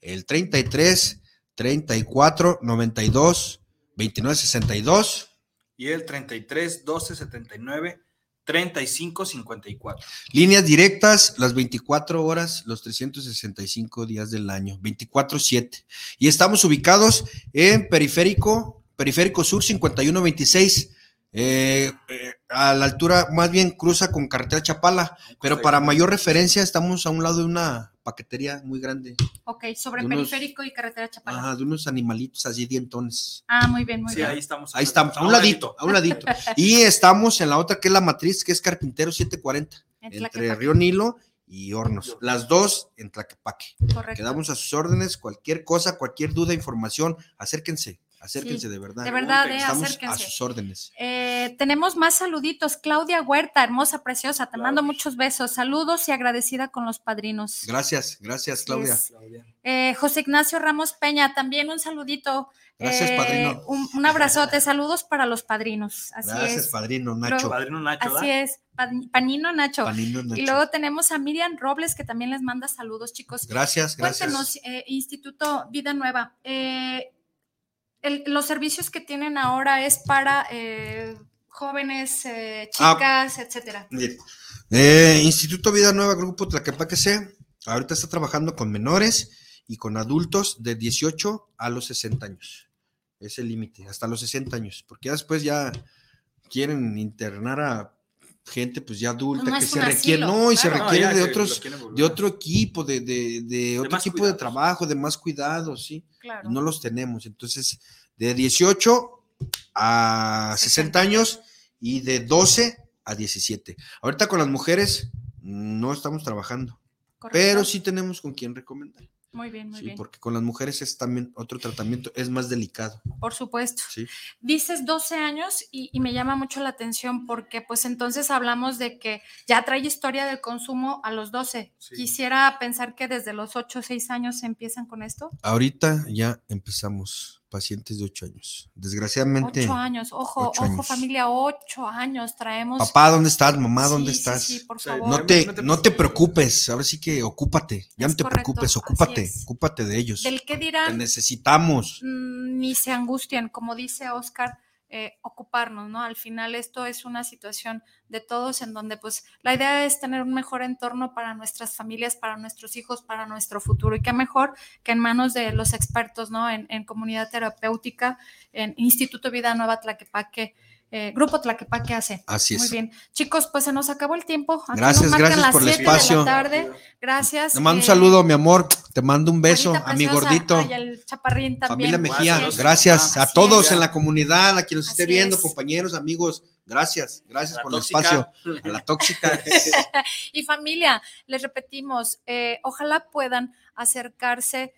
[SPEAKER 6] el 33 34 92 29 62.
[SPEAKER 7] Y el 33 12 79 35 54.
[SPEAKER 6] Líneas directas las 24 horas, los 365 días del año, 24/7. Y estamos ubicados en Periférico, Periférico Sur 5126, eh, eh, a la altura, más bien cruza con Carretera Chapala, pero para mayor referencia estamos a un lado de una paquetería muy grande,
[SPEAKER 5] Ok, sobre
[SPEAKER 6] De unos-
[SPEAKER 5] periférico y carretera Chapala.
[SPEAKER 6] ajá, de unos animalitos así dientones.
[SPEAKER 5] Ah, muy bien, muy
[SPEAKER 7] Sí,
[SPEAKER 5] bien.
[SPEAKER 7] ahí estamos.
[SPEAKER 6] Ahí estamos, a un ladito, a un ladito. [LAUGHS] Y estamos en la otra que es la matriz, que es Carpintero 740.
[SPEAKER 5] En
[SPEAKER 6] entre
[SPEAKER 5] Tlaquepaque.
[SPEAKER 6] Río Nilo y Hornos. Las dos en Tlaquepaque.
[SPEAKER 5] Correcto.
[SPEAKER 6] Quedamos a sus órdenes. Cualquier cosa, cualquier duda, información, acérquense. Acérquense
[SPEAKER 5] Sí,
[SPEAKER 6] de verdad.
[SPEAKER 5] de verdad, eh,
[SPEAKER 6] Estamos a sus órdenes.
[SPEAKER 5] Eh, tenemos más saluditos. Claudia Huerta, hermosa, preciosa, te mando muchos besos. Saludos y agradecida con los padrinos.
[SPEAKER 6] Gracias, gracias, Claudia.
[SPEAKER 5] es. Eh, José Ignacio Ramos Peña, también un saludito.
[SPEAKER 6] Gracias,
[SPEAKER 5] Eh,
[SPEAKER 6] padrino.
[SPEAKER 5] Un, un abrazote, saludos para los padrinos. Así
[SPEAKER 6] Gracias,
[SPEAKER 5] es.
[SPEAKER 6] padrino Nacho.
[SPEAKER 7] Padrino Nacho,
[SPEAKER 5] Así
[SPEAKER 7] ¿verdad?
[SPEAKER 5] es, Pan- Panino Nacho.
[SPEAKER 6] Panino Nacho.
[SPEAKER 5] Y luego tenemos a Miriam Robles, que también les manda saludos, chicos.
[SPEAKER 6] Gracias, gracias.
[SPEAKER 5] Cuéntenos, eh, Instituto Vida Nueva, eh, el- los servicios que tienen ahora es para eh, jóvenes, eh,
[SPEAKER 6] Ah.
[SPEAKER 5] chicas, etcétera.
[SPEAKER 6] Bien. Eh, Instituto Vida Nueva, Grupo Tlaquepaque C, ahorita está trabajando con menores y con adultos de 18 a los 60 años. Es el límite, hasta los 60 años, porque ya después ya quieren internar a gente pues ya adulta
[SPEAKER 5] No
[SPEAKER 6] que se requiere,
[SPEAKER 5] asilo,
[SPEAKER 6] no, y se requiere
[SPEAKER 7] No,
[SPEAKER 6] de otros, de otro equipo, de, de, de otro tipo de trabajo, de más cuidados, sí.
[SPEAKER 5] Claro.
[SPEAKER 6] Y no los tenemos. Entonces, de 18 a 60 años y de 12 a 17. Ahorita con las mujeres no estamos trabajando,
[SPEAKER 5] Correcto.
[SPEAKER 6] pero sí tenemos con quien recomendar.
[SPEAKER 5] Muy bien, muy
[SPEAKER 6] Sí,
[SPEAKER 5] bien.
[SPEAKER 6] porque con las mujeres es también otro tratamiento, es más delicado.
[SPEAKER 5] Por supuesto.
[SPEAKER 6] Sí.
[SPEAKER 5] Dices 12 años y, y me llama mucho la atención porque pues entonces hablamos de que ya trae historia del consumo a los 12.
[SPEAKER 7] Sí.
[SPEAKER 5] Quisiera pensar que desde los 8 o 6 años se empiezan con esto.
[SPEAKER 6] Ahorita ya empezamos pacientes de 8 años. Desgraciadamente.
[SPEAKER 5] 8 años, ojo,
[SPEAKER 6] ocho
[SPEAKER 5] ojo
[SPEAKER 6] años.
[SPEAKER 5] familia, 8 años traemos.
[SPEAKER 6] Papá, ¿dónde estás? Mamá, ¿dónde
[SPEAKER 5] Sí, sí,
[SPEAKER 6] estás?
[SPEAKER 5] Sí, por favor.
[SPEAKER 6] No
[SPEAKER 7] No
[SPEAKER 6] te,
[SPEAKER 7] te-
[SPEAKER 6] no te preocupes, ahora sí que ocúpate, ya
[SPEAKER 5] Es
[SPEAKER 6] no te
[SPEAKER 5] correcto,
[SPEAKER 6] preocupes, ocúpate, ocúpate de ellos.
[SPEAKER 5] Del que
[SPEAKER 6] Te
[SPEAKER 5] dirán,
[SPEAKER 6] necesitamos.
[SPEAKER 5] mm, ni se angustien, como dice Oscar, eh, ocuparnos, ¿no? Al final esto es una situación de todos en donde pues la idea es tener un mejor entorno para nuestras familias, para nuestros hijos, para nuestro futuro. Y qué mejor que en manos de los expertos, ¿no? En, en comunidad terapéutica, en Instituto Vida Nueva Tlaquepaque, eh, Grupo Tlaquepaque hace.
[SPEAKER 6] Así
[SPEAKER 5] Muy
[SPEAKER 6] es.
[SPEAKER 5] bien. Chicos, pues se nos acabó el tiempo. Aquí
[SPEAKER 6] Gracias,
[SPEAKER 5] nos marcan
[SPEAKER 6] gracias
[SPEAKER 5] las
[SPEAKER 6] por el
[SPEAKER 5] 7 de la
[SPEAKER 6] espacio.
[SPEAKER 5] tarde. Gracias.
[SPEAKER 6] Te mando un
[SPEAKER 5] eh,
[SPEAKER 6] saludo, mi amor. Te mando un beso a mi gordito.
[SPEAKER 5] ay, el chaparrín también.
[SPEAKER 6] Familia Mejía, gracias a todos
[SPEAKER 5] es.
[SPEAKER 6] en la comunidad, a quien nos esté
[SPEAKER 5] Así
[SPEAKER 6] viendo,
[SPEAKER 5] es.
[SPEAKER 6] compañeros, amigos. Gracias, gracias
[SPEAKER 7] La
[SPEAKER 6] por
[SPEAKER 7] tóxica.
[SPEAKER 6] el espacio. [LAUGHS] A la tóxica. [LAUGHS]
[SPEAKER 5] Y familia, les repetimos, eh, ojalá puedan acercarse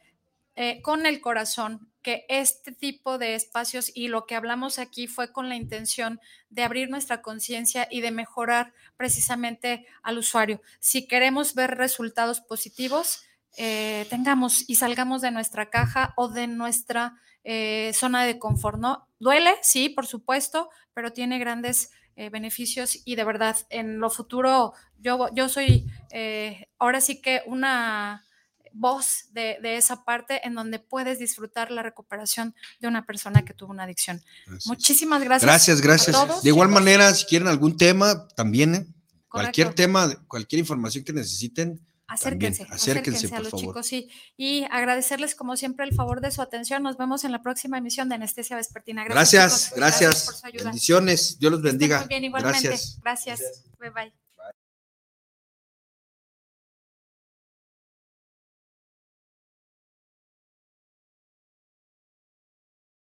[SPEAKER 5] eh, con el corazón, que este tipo de espacios y lo que hablamos aquí fue con la intención de abrir nuestra conciencia y de mejorar precisamente al usuario. Si queremos ver resultados positivos, eh, tengamos y salgamos de nuestra caja o de nuestra eh, zona de confort, ¿no? Duele, sí, por supuesto, pero tiene grandes eh, beneficios y de verdad en lo futuro yo, yo soy ahora sí que una voz de, de, esa parte en donde puedes disfrutar la recuperación de una persona que tuvo una adicción.
[SPEAKER 6] Gracias.
[SPEAKER 5] Muchísimas gracias.
[SPEAKER 6] Gracias, gracias.
[SPEAKER 5] a todos,
[SPEAKER 6] de igual manera, si quieren algún tema, también, ¿eh? cualquier tema, cualquier información que necesiten,
[SPEAKER 5] Acérquense,
[SPEAKER 6] También, acérquense,
[SPEAKER 5] a
[SPEAKER 6] por
[SPEAKER 5] los
[SPEAKER 6] favor.
[SPEAKER 5] chicos, sí. Y agradecerles como siempre el favor de su atención. Nos vemos en la próxima emisión de Anestesia Vespertina.
[SPEAKER 6] Gracias,
[SPEAKER 5] chicos.
[SPEAKER 6] gracias.
[SPEAKER 5] por su ayuda.
[SPEAKER 6] Bendiciones. Dios los bendiga.
[SPEAKER 5] muy bien, igualmente.
[SPEAKER 6] Gracias.
[SPEAKER 5] Gracias. Bye bye.